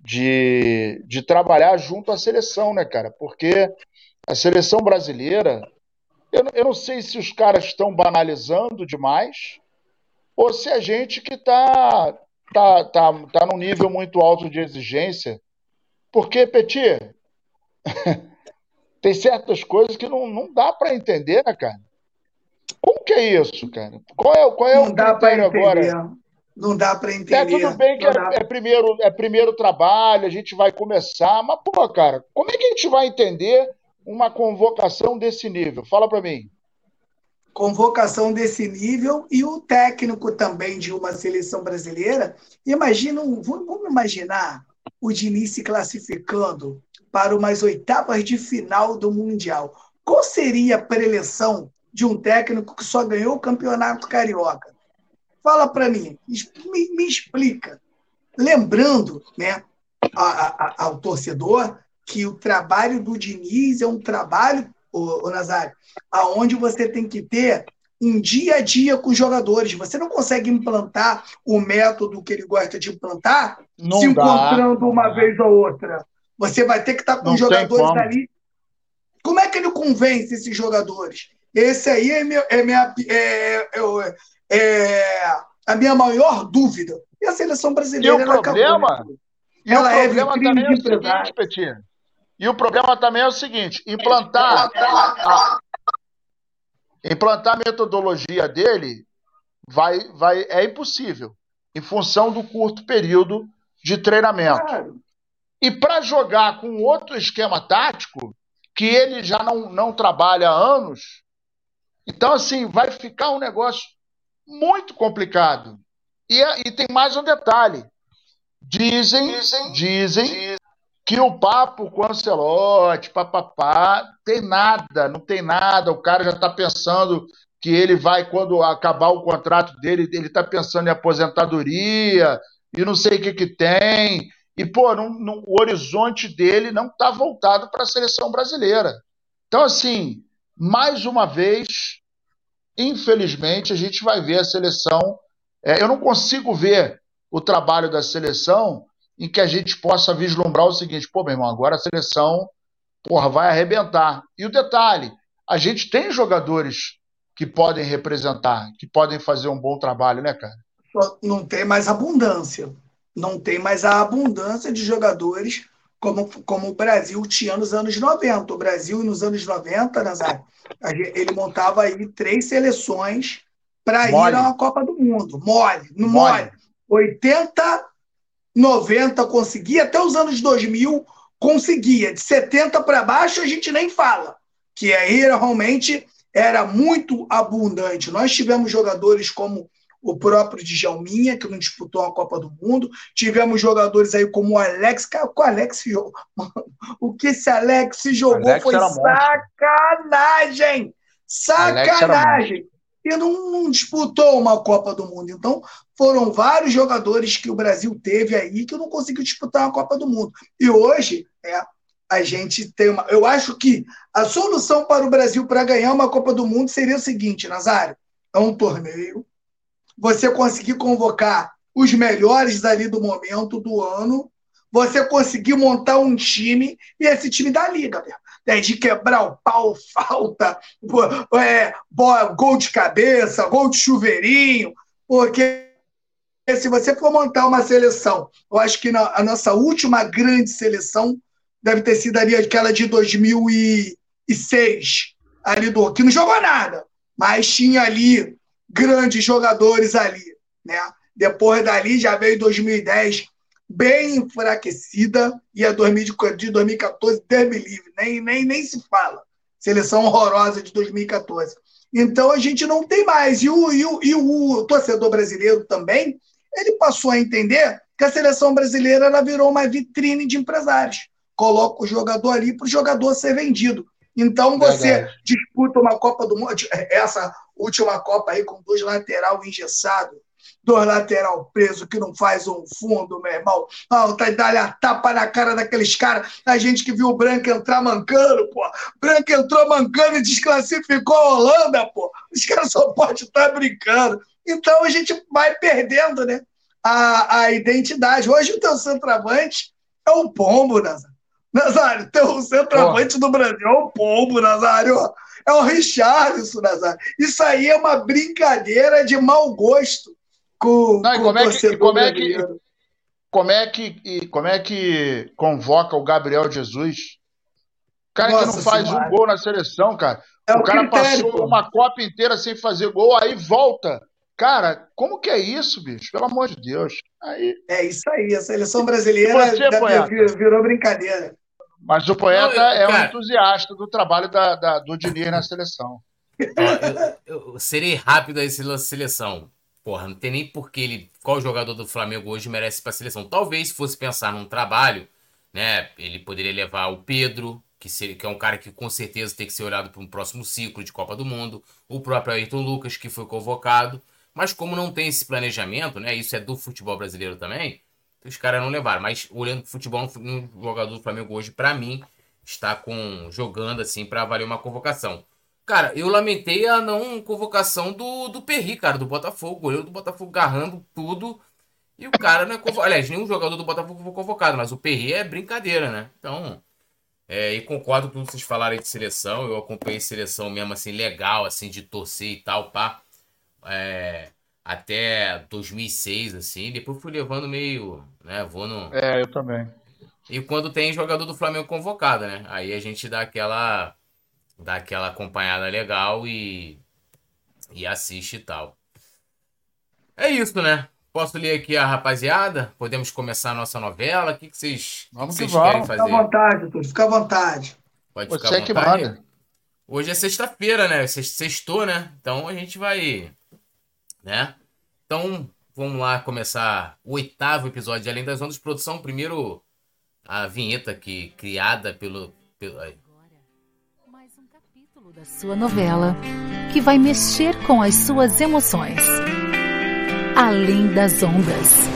de, de trabalhar junto à seleção, né, cara? Porque a seleção brasileira, eu, eu não sei se os caras estão banalizando demais ou se a gente que está tá, tá, tá num nível muito alto de exigência. Porque, Petit, tem certas coisas que não, não dá para entender, né, cara? Como que é isso, cara? Qual é, qual é não o critério agora? Não dá para entender. É tudo bem que é, é, primeiro, é primeiro trabalho, a gente vai começar, mas, pô, cara, como é que a gente vai entender uma convocação desse nível? Fala para mim. Convocação desse nível e o técnico também de uma seleção brasileira. Imagina, vamos imaginar o Diniz se classificando para umas oitavas de final do Mundial. Qual seria a preleção de um técnico que só ganhou o campeonato carioca? Fala para mim, me, me, explica. Lembrando né, a, a, ao torcedor que o trabalho do Diniz é um trabalho, o, o Nazário, aonde você tem que ter um dia a dia com os jogadores. Você não consegue implantar o método que ele gosta de implantar não se dá. encontrando uma vez ou outra. Você vai ter que estar com não os jogadores ali. Como é que ele convence esses jogadores? Esse aí é, meu, é minha, é, é, é a minha maior dúvida. E a seleção brasileira. E o problema, acabou, e ela o é problema também é o seguinte, Petinho. E o problema também é o seguinte: implantar a, implantar a metodologia dele vai, vai, é impossível, em função do curto período de treinamento. Claro. E para jogar com outro esquema tático, que ele já não, não trabalha há anos, então, assim, vai ficar um negócio muito complicado. E, é, e tem mais um detalhe. Dizem, dizem, dizem, dizem que o papo com o Ancelotti, papapá, tem nada, não tem nada. O cara já está pensando que ele vai, quando acabar o contrato dele, ele está pensando em aposentadoria e não sei o que, que tem. E, pô, não, não, o horizonte dele não está voltado para a seleção brasileira. Então, assim, mais uma vez, infelizmente, a gente vai ver a seleção. É, eu não consigo ver o trabalho da seleção em que a gente possa vislumbrar o seguinte: pô, meu irmão, agora a seleção porra, vai arrebentar. E o detalhe: a gente tem jogadores que podem representar, que podem fazer um bom trabalho, né, cara? Não tem mais abundância. não tem mais a abundância de jogadores como, como o Brasil tinha nos anos 90. O Brasil, nos anos 90, Nazário, ele montava aí três seleções para ir a uma Copa do Mundo. Mole, no mole. mole. 80, 90 conseguia, até os anos 2000 conseguia. De 70 para baixo a gente nem fala, que aí realmente era muito abundante. Nós tivemos jogadores como o próprio Djalminha, que não disputou a Copa do Mundo. Tivemos jogadores aí como o Alex. Cara, o Alex jogou. O que esse Alex jogou Alex foi sacanagem! Sacanagem! E não, não, disputou uma Copa do Mundo. Então, foram vários jogadores que o Brasil teve aí que não conseguiu disputar uma Copa do Mundo. E hoje, é, a gente tem uma. Eu acho que a solução para o Brasil para ganhar uma Copa do Mundo seria o seguinte, Nazário: é um torneio você conseguir convocar os melhores ali do momento do ano, você conseguir montar um time e esse time da liga, né? de quebrar o pau, falta, é, gol de cabeça, gol de chuveirinho, porque se você for montar uma seleção, eu acho que a nossa última grande seleção deve ter sido ali aquela de 2006, ali do que não jogou nada, mas tinha ali grandes jogadores ali, né? Depois dali já veio 2010 bem enfraquecida e a 2014, 2014 Deus livre, nem, nem, nem se fala. Seleção horrorosa de 2014. Então a gente não tem mais. E o, e o, e o torcedor brasileiro também, ele passou a entender que a seleção brasileira ela virou uma vitrine de empresários. Coloca o jogador ali para o jogador ser vendido. Então você Verdade. disputa uma Copa do Mundo, essa última Copa aí com dois lateral engessados, dois lateral preso que não faz um fundo, meu irmão. Ah, tá dá a tapa na cara daqueles caras. A gente que viu o Branco entrar mancando, pô. Branco entrou mancando e desclassificou a Holanda, pô. Os caras só podem estar brincando. Então a gente vai perdendo, né? A, a identidade. Hoje o teu centroavante é um pombo, Nazário. Nazário, teu centroavante oh. do Brasil é um pombo, Nazário. É o Richardson, Nazário. Isso aí é uma brincadeira de mau gosto com, Não, com como é que, como é que como é que como é que convoca o Gabriel Jesus? O cara Nossa que não faz senhora. um gol na seleção, cara. É o, o cara critério, passou pô. uma Copa inteira sem fazer gol, aí volta. Cara, como que é isso, bicho? Pelo amor de Deus. Aí... É isso aí, a seleção brasileira você, virou brincadeira. Mas o poeta não, eu, é um entusiasta do trabalho da, da, do Diniz na seleção. eu, eu, serei rápido aí na seleção. Porra, não tem nem por que ele. Qual jogador do Flamengo hoje merece para a seleção? Talvez, se fosse pensar num trabalho, né? Ele poderia levar o Pedro, que, seria, que é um cara que com certeza tem que ser olhado para um próximo ciclo de Copa do Mundo. O próprio Ayrton Lucas, que foi convocado. Mas como não tem esse planejamento, né? Isso é do futebol brasileiro também os caras não levaram. Mas olhando futebol, um jogador do Flamengo hoje, para mim, está com jogando assim para valer uma convocação. Cara, eu lamentei a não convocação do, do Perry, cara, do Botafogo. Goleiro do Botafogo garrando tudo. E o cara não é convocado. Aliás, nenhum jogador do Botafogo foi convocado, mas o Perry é brincadeira, né? Então, é, e concordo com tudo que vocês falaram aí de seleção. Eu acompanhei seleção mesmo, assim, legal, assim, de torcer e tal, pá. É, até 2006, assim. Depois fui levando meio, né? Vou no. É, eu também. E quando tem jogador do Flamengo convocado, né? Aí a gente dá aquela, dá aquela acompanhada legal e, e assiste e tal. É isso, né? Posso ler aqui a rapaziada? Podemos começar a nossa novela? O que, que vocês, vamos que vocês querem fazer? Fica à vontade, doutor. Fica à vontade. Pode ficar Você à vontade. Que. Hoje é sexta-feira, né? Sextou, né? Então a gente vai, né? Então, vamos lá começar o oitavo episódio de Além das Ondas. Produção, primeiro a vinheta aqui, criada pelo... pelo aí. Mais um capítulo da sua novela que vai mexer com as suas emoções. Além das Ondas.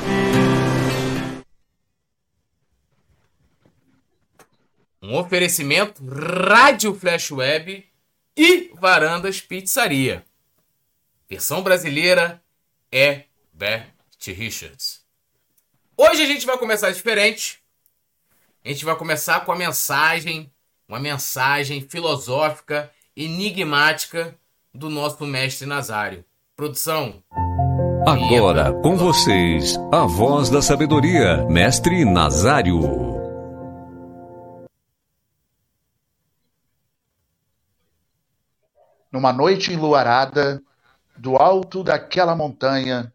Um oferecimento Rádio Flash Web e Varandas Pizzaria. Versão brasileira é Bert Richards. Hoje a gente vai começar diferente. A gente vai começar com a mensagem, uma mensagem filosófica, enigmática do nosso mestre Nazário. Produção, Agora com vocês, a voz da sabedoria, Mestre Nazário. Numa noite enluarada, do alto daquela montanha,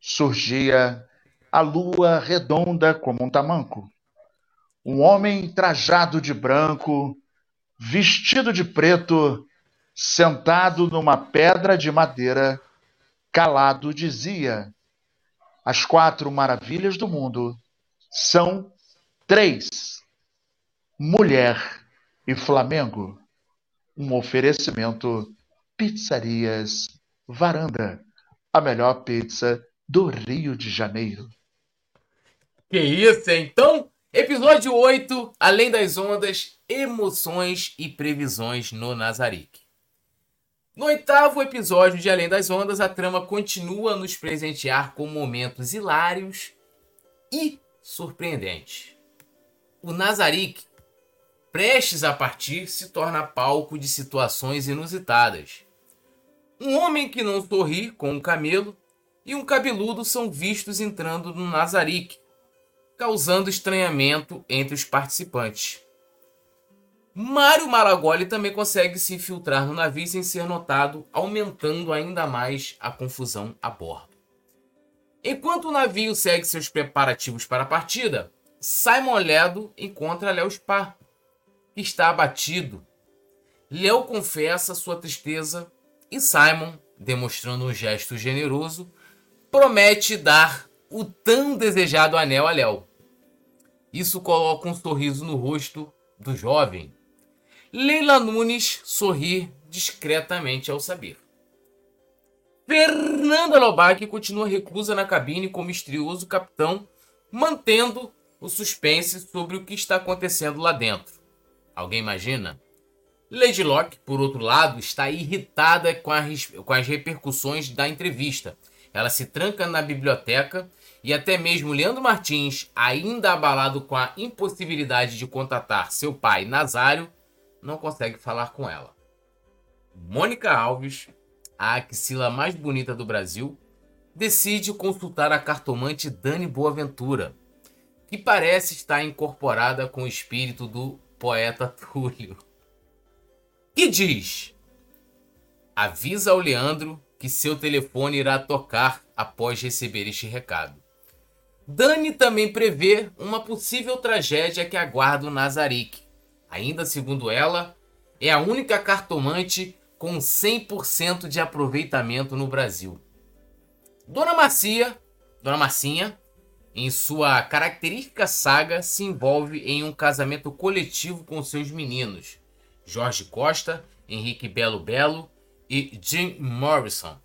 surgia a lua redonda como um tamanco. Um homem trajado de branco, vestido de preto, sentado numa pedra de madeira, calado dizia: As quatro maravilhas do mundo são três: mulher e Flamengo. Um oferecimento Pizzarias Varanda, a melhor pizza do Rio de Janeiro. Que isso? Então, episódio 8, Além das Ondas, Emoções e Previsões no Nazarick. No oitavo episódio de Além das Ondas, a trama continua a nos presentear com momentos hilários e surpreendentes. O Nazarick, prestes a partir, se torna palco de situações inusitadas. Um homem que não sorri com um camelo e um cabeludo são vistos entrando no Nazarick, causando estranhamento entre os participantes. Mário Maragoli também consegue se infiltrar no navio sem ser notado, aumentando ainda mais a confusão a bordo. Enquanto o navio segue seus preparativos para a partida, Simon Ledo encontra Léo Spa, que está abatido. Léo confessa sua tristeza e Simon, demonstrando um gesto generoso, promete dar o tão desejado anel a Léo. Isso coloca um sorriso no rosto do jovem, Leila Nunes sorri discretamente ao saber. Fernanda Lobac continua reclusa na cabine com o misterioso capitão, mantendo o suspense sobre o que está acontecendo lá dentro. Alguém imagina? Lady Locke, por outro lado, está irritada com, a, com as repercussões da entrevista. Ela se tranca na biblioteca e até mesmo Leandro Martins, ainda abalado com a impossibilidade de contatar seu pai Nazário, não consegue falar com ela. Mônica Alves, a axila mais bonita do Brasil, decide consultar a cartomante Dani Boaventura, que parece estar incorporada com o espírito do poeta Túlio. E diz: Avisa ao Leandro que seu telefone irá tocar após receber este recado. Dani também prevê uma possível tragédia que aguarda o Nazarick, Ainda segundo ela, é a única cartomante com 100% de aproveitamento no Brasil. Dona Marcia, Dona Marcinha, em sua característica saga, se envolve em um casamento coletivo com seus meninos, Jorge Costa, Henrique Belo Belo e Jim Morrison,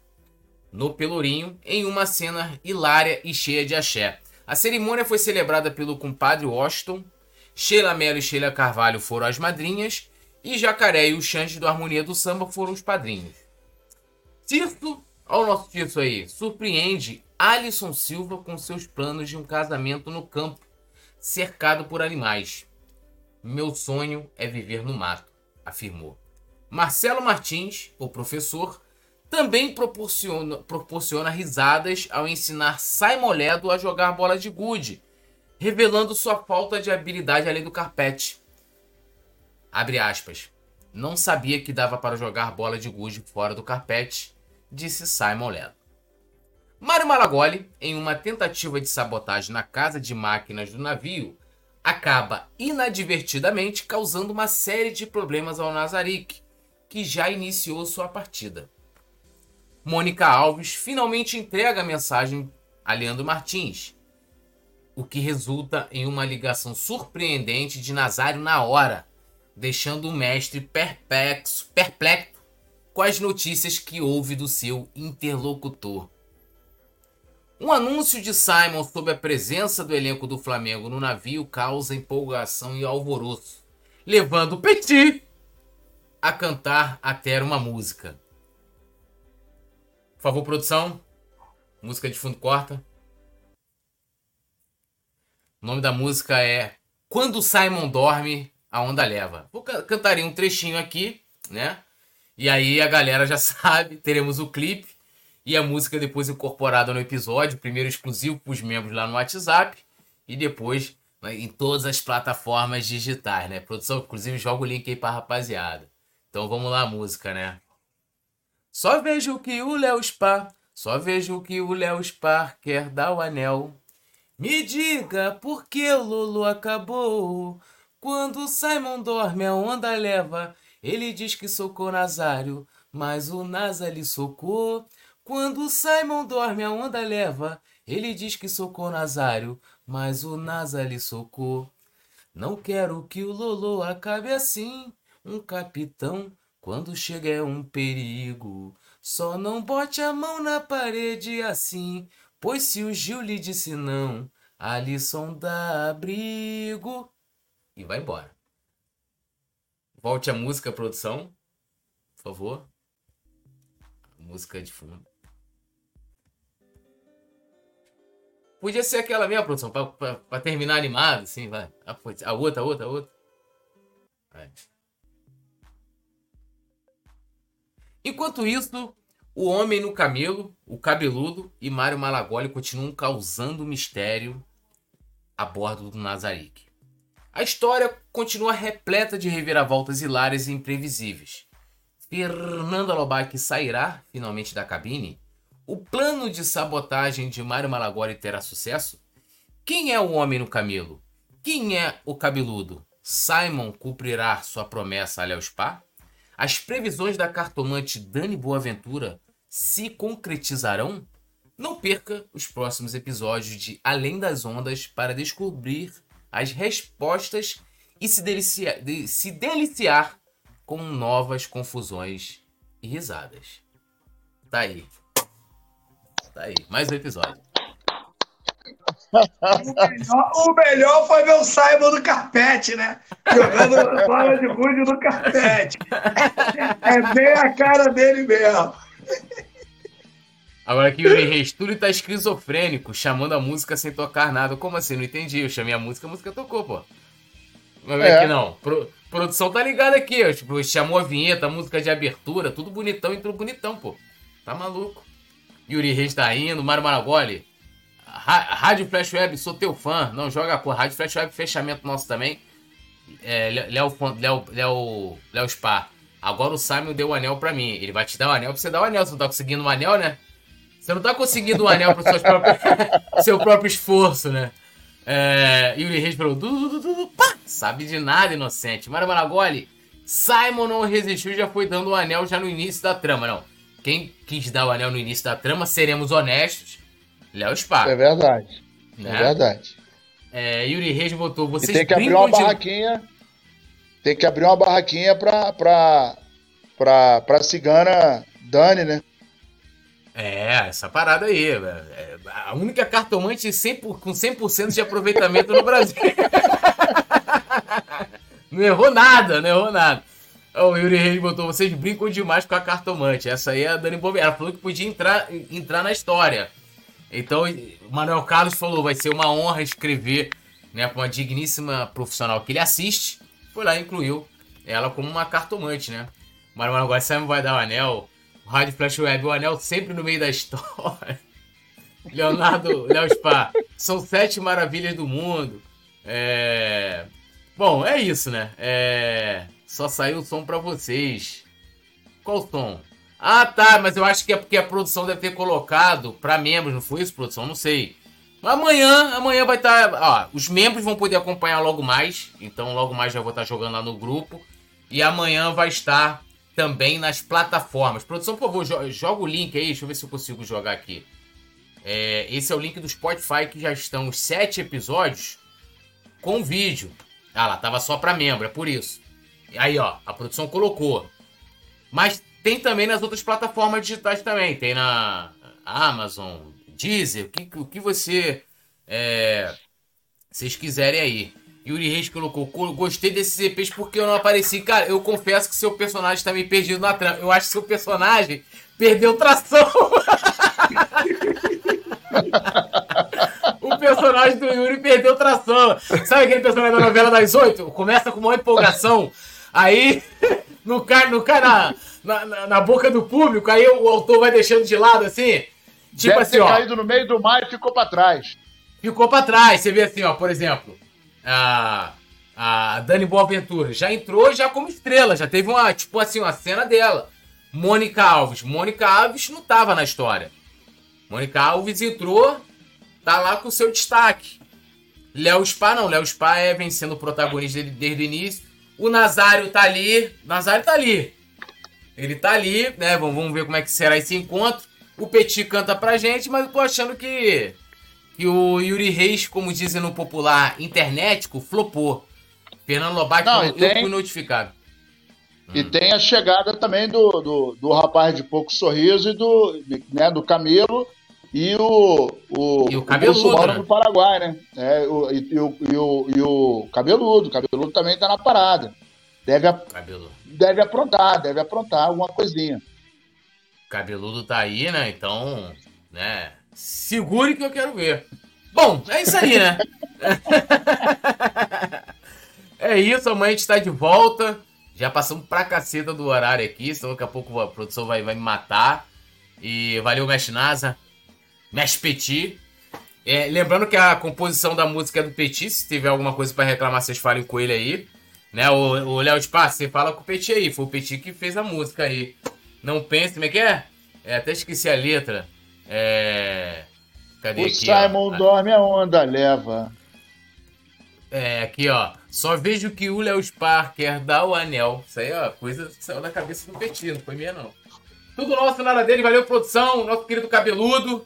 no Pelourinho, em uma cena hilária e cheia de axé. A cerimônia foi celebrada pelo compadre Washington, Sheila Mello e Sheila Carvalho foram as madrinhas e Jacaré e o Xande do Harmonia do Samba foram os padrinhos. Tirso, olha o nosso Tirso aí, surpreende Alisson Silva com seus planos de um casamento no campo, cercado por animais. Meu sonho é viver no mato, afirmou. Marcelo Martins, o professor, também proporciona, proporciona risadas ao ensinar Simon Ledo a jogar bola de gude revelando sua falta de habilidade além do carpete. Abre aspas. Não sabia que dava para jogar bola de gude fora do carpete, disse Simon Ledo. Mário Malagoli, em uma tentativa de sabotagem na casa de máquinas do navio, acaba inadvertidamente causando uma série de problemas ao Nazarick, que já iniciou sua partida. Mônica Alves finalmente entrega a mensagem a Leandro Martins, o que resulta em uma ligação surpreendente de Nazário na hora, deixando o mestre perplexo, perplexo com as notícias que houve do seu interlocutor. Um anúncio de Simon sobre a presença do elenco do Flamengo no navio causa empolgação e alvoroço, levando Petit a cantar até uma música. Por favor, produção. Música de fundo corta. O nome da música é Quando Simon Dorme, a Onda Leva. Vou cantar um trechinho aqui, né? E aí a galera já sabe, teremos o clipe. E a música depois incorporada no episódio, primeiro exclusivo para os membros lá no WhatsApp e depois né, em todas as plataformas digitais, né? Produção, inclusive, joga o link aí pra rapaziada. Então vamos lá, música, né? Só vejo que o Léo Spa, só vejo que o Léo Spa quer dar o anel. Me diga por que Lolo acabou. Quando Simon dorme, a onda leva. Ele diz que socou Nazário, mas o Nasa lhe socou. Quando Simon dorme, a onda leva. Ele diz que socou Nazário, mas o Nasa lhe socou. Não quero que o Lolo acabe assim. Um capitão, quando chega é um perigo. Só não bote a mão na parede assim, pois se o Gil lhe disse não, Alisson dá abrigo. E vai embora. Volte a música, produção. Por favor. Música de fundo. Podia ser aquela mesma produção, pra, pra, pra terminar animado, assim, vai. A, a outra, a outra, a outra. Vai. Enquanto isso, o homem no camelo, o cabeludo e Mário Malagoli continuam causando mistério a bordo do Nazarick. A história continua repleta de reviravoltas hilárias e imprevisíveis. Fernanda Lobac sairá finalmente da cabine o plano de sabotagem de Mário Malagoli terá sucesso? Quem é o homem no camelo? Quem é o cabeludo? Simon cumprirá sua promessa a Léo Spa? As previsões da cartomante Dani Boaventura se concretizarão? Não perca os próximos episódios de Além das Ondas para descobrir as respostas e se deliciar, de, se deliciar com novas confusões e risadas. Tá aí. Tá aí, mais um episódio. O melhor, o melhor, foi ver o Simon no carpete, né? Jogando bola de gude no carpete. É bem a cara dele mesmo. Agora aqui o Reis, Túlio tá esquizofrênico, chamando a música sem tocar nada. Como assim? Não entendi. Eu chamei a música, a música tocou, pô. Mas é, é que não. Pro, produção tá ligada aqui, ó. Tipo, chamou a vinheta, a música de abertura, tudo bonitão, entrou bonitão, pô. Tá maluco. Yuri Reis tá indo, Mário Maragoli. Rádio Flash Web, sou teu fã. Não joga com Rádio Flash Web, fechamento nosso também. É, Léo, Léo, Léo, Léo Spa. Agora o Simon deu o anel pra mim. Ele vai te dar o anel pra você dar o anel. Você não tá conseguindo um anel, né? Você não tá conseguindo um anel pro seu próprio esforço, né? É, Yuri Reis falou: du, du, du, pá, sabe de nada, inocente. Mário Maragoli, Simon não resistiu já foi dando o anel já no início da trama, não. Quem quis dar o anel no início da trama, seremos honestos, Léo Spa. É verdade. É né? É verdade. É, Yuri Reis botou, vocês e tem que abrir uma de... barraquinha. Tem que abrir uma barraquinha pra, pra, pra, pra cigana Dani, né? É, essa parada aí. É a única cartomante 100 com 100% de aproveitamento no Brasil. não errou nada, não errou nada. O Yuri Reis botou, vocês brincam demais com a cartomante. Essa aí é a Dani Bobeira. Ela falou que podia entrar, entrar na história. Então, Manuel Carlos falou, vai ser uma honra escrever né, para uma digníssima profissional que ele assiste. Foi lá e incluiu ela como uma cartomante, né? Manuel agora Simon vai dar o anel. O Rádio Flash Web, o anel sempre no meio da história. Leonardo, Léo Spa, são sete maravilhas do mundo. É... Bom, é isso, né? É... Só saiu o som para vocês. Qual som? Ah, tá, mas eu acho que é porque a produção deve ter colocado para membros, não foi isso, produção? Não sei. Amanhã, amanhã vai estar. Tá, os membros vão poder acompanhar logo mais. Então, logo mais já vou estar tá jogando lá no grupo. E amanhã vai estar também nas plataformas. Produção, por favor, joga o link aí. Deixa eu ver se eu consigo jogar aqui. É, esse é o link do Spotify que já estão os sete episódios com vídeo. Ah lá, tava só para membro, é por isso. Aí, ó, a produção colocou. Mas tem também nas outras plataformas digitais também. Tem na Amazon, Deezer, o que, o que você. É, vocês quiserem aí. Yuri Reis colocou, gostei desses EPs porque eu não apareci. Cara, eu confesso que seu personagem está meio perdido na trama. Eu acho que seu personagem perdeu tração. o personagem do Yuri perdeu tração. Sabe aquele personagem da novela das oito? Começa com uma empolgação. Aí não cai, não cai na, na, na, boca do público, aí o autor vai deixando de lado assim. Tipo Deve assim, ter ó. caído no meio do mar e ficou para trás. Ficou para trás. Você vê assim, ó, por exemplo, a, a Dani Boaventura já entrou já como estrela, já teve uma, tipo assim, uma cena dela. Mônica Alves. Mônica Alves não tava na história. Mônica Alves entrou, tá lá com seu destaque. Léo Spa não, Léo Spa é vencendo o protagonista dele desde o início. O Nazário tá ali, o Nazário tá ali. Ele tá ali, né? Vamos ver como é que será esse encontro. O Petit canta pra gente, mas eu tô achando que que o Yuri Reis, como dizem no popular internetico, flopou. Fernando Lobato não, falou, tem... eu fui notificado. E hum. tem a chegada também do, do, do, rapaz de pouco sorriso e do, né, do Camelo e o, o, e o, cabeludo, né? do Paraguai, né? É, o, e, o, e, o, e o cabeludo, o cabeludo também tá na parada. Deve, deve aprontar, deve aprontar alguma coisinha. Cabeludo tá aí, né? Então, né? Segure que eu quero ver. Bom, é isso aí, né? é isso, amanhã a gente tá de volta. Já passamos pra caceta do horário aqui, senão daqui a pouco a produção vai, vai me matar. E valeu, Mestre Nasa. Petit. É, lembrando que a composição da música é do Petit. Se tiver alguma coisa para reclamar, vocês falem com ele aí. Né? O Léo de você fala com o Petit aí. Foi o Petit que fez a música aí. Não pense, como é que é? é até esqueci a letra. É. Cadê o aqui? Simon ó? dorme, a onda leva. É, aqui ó. Só vejo que o Léo Spar quer dar o anel. Isso aí, ó, coisa que saiu da cabeça do Petit, não foi minha não. Tudo nosso, nada dele. Valeu, produção. Nosso querido cabeludo.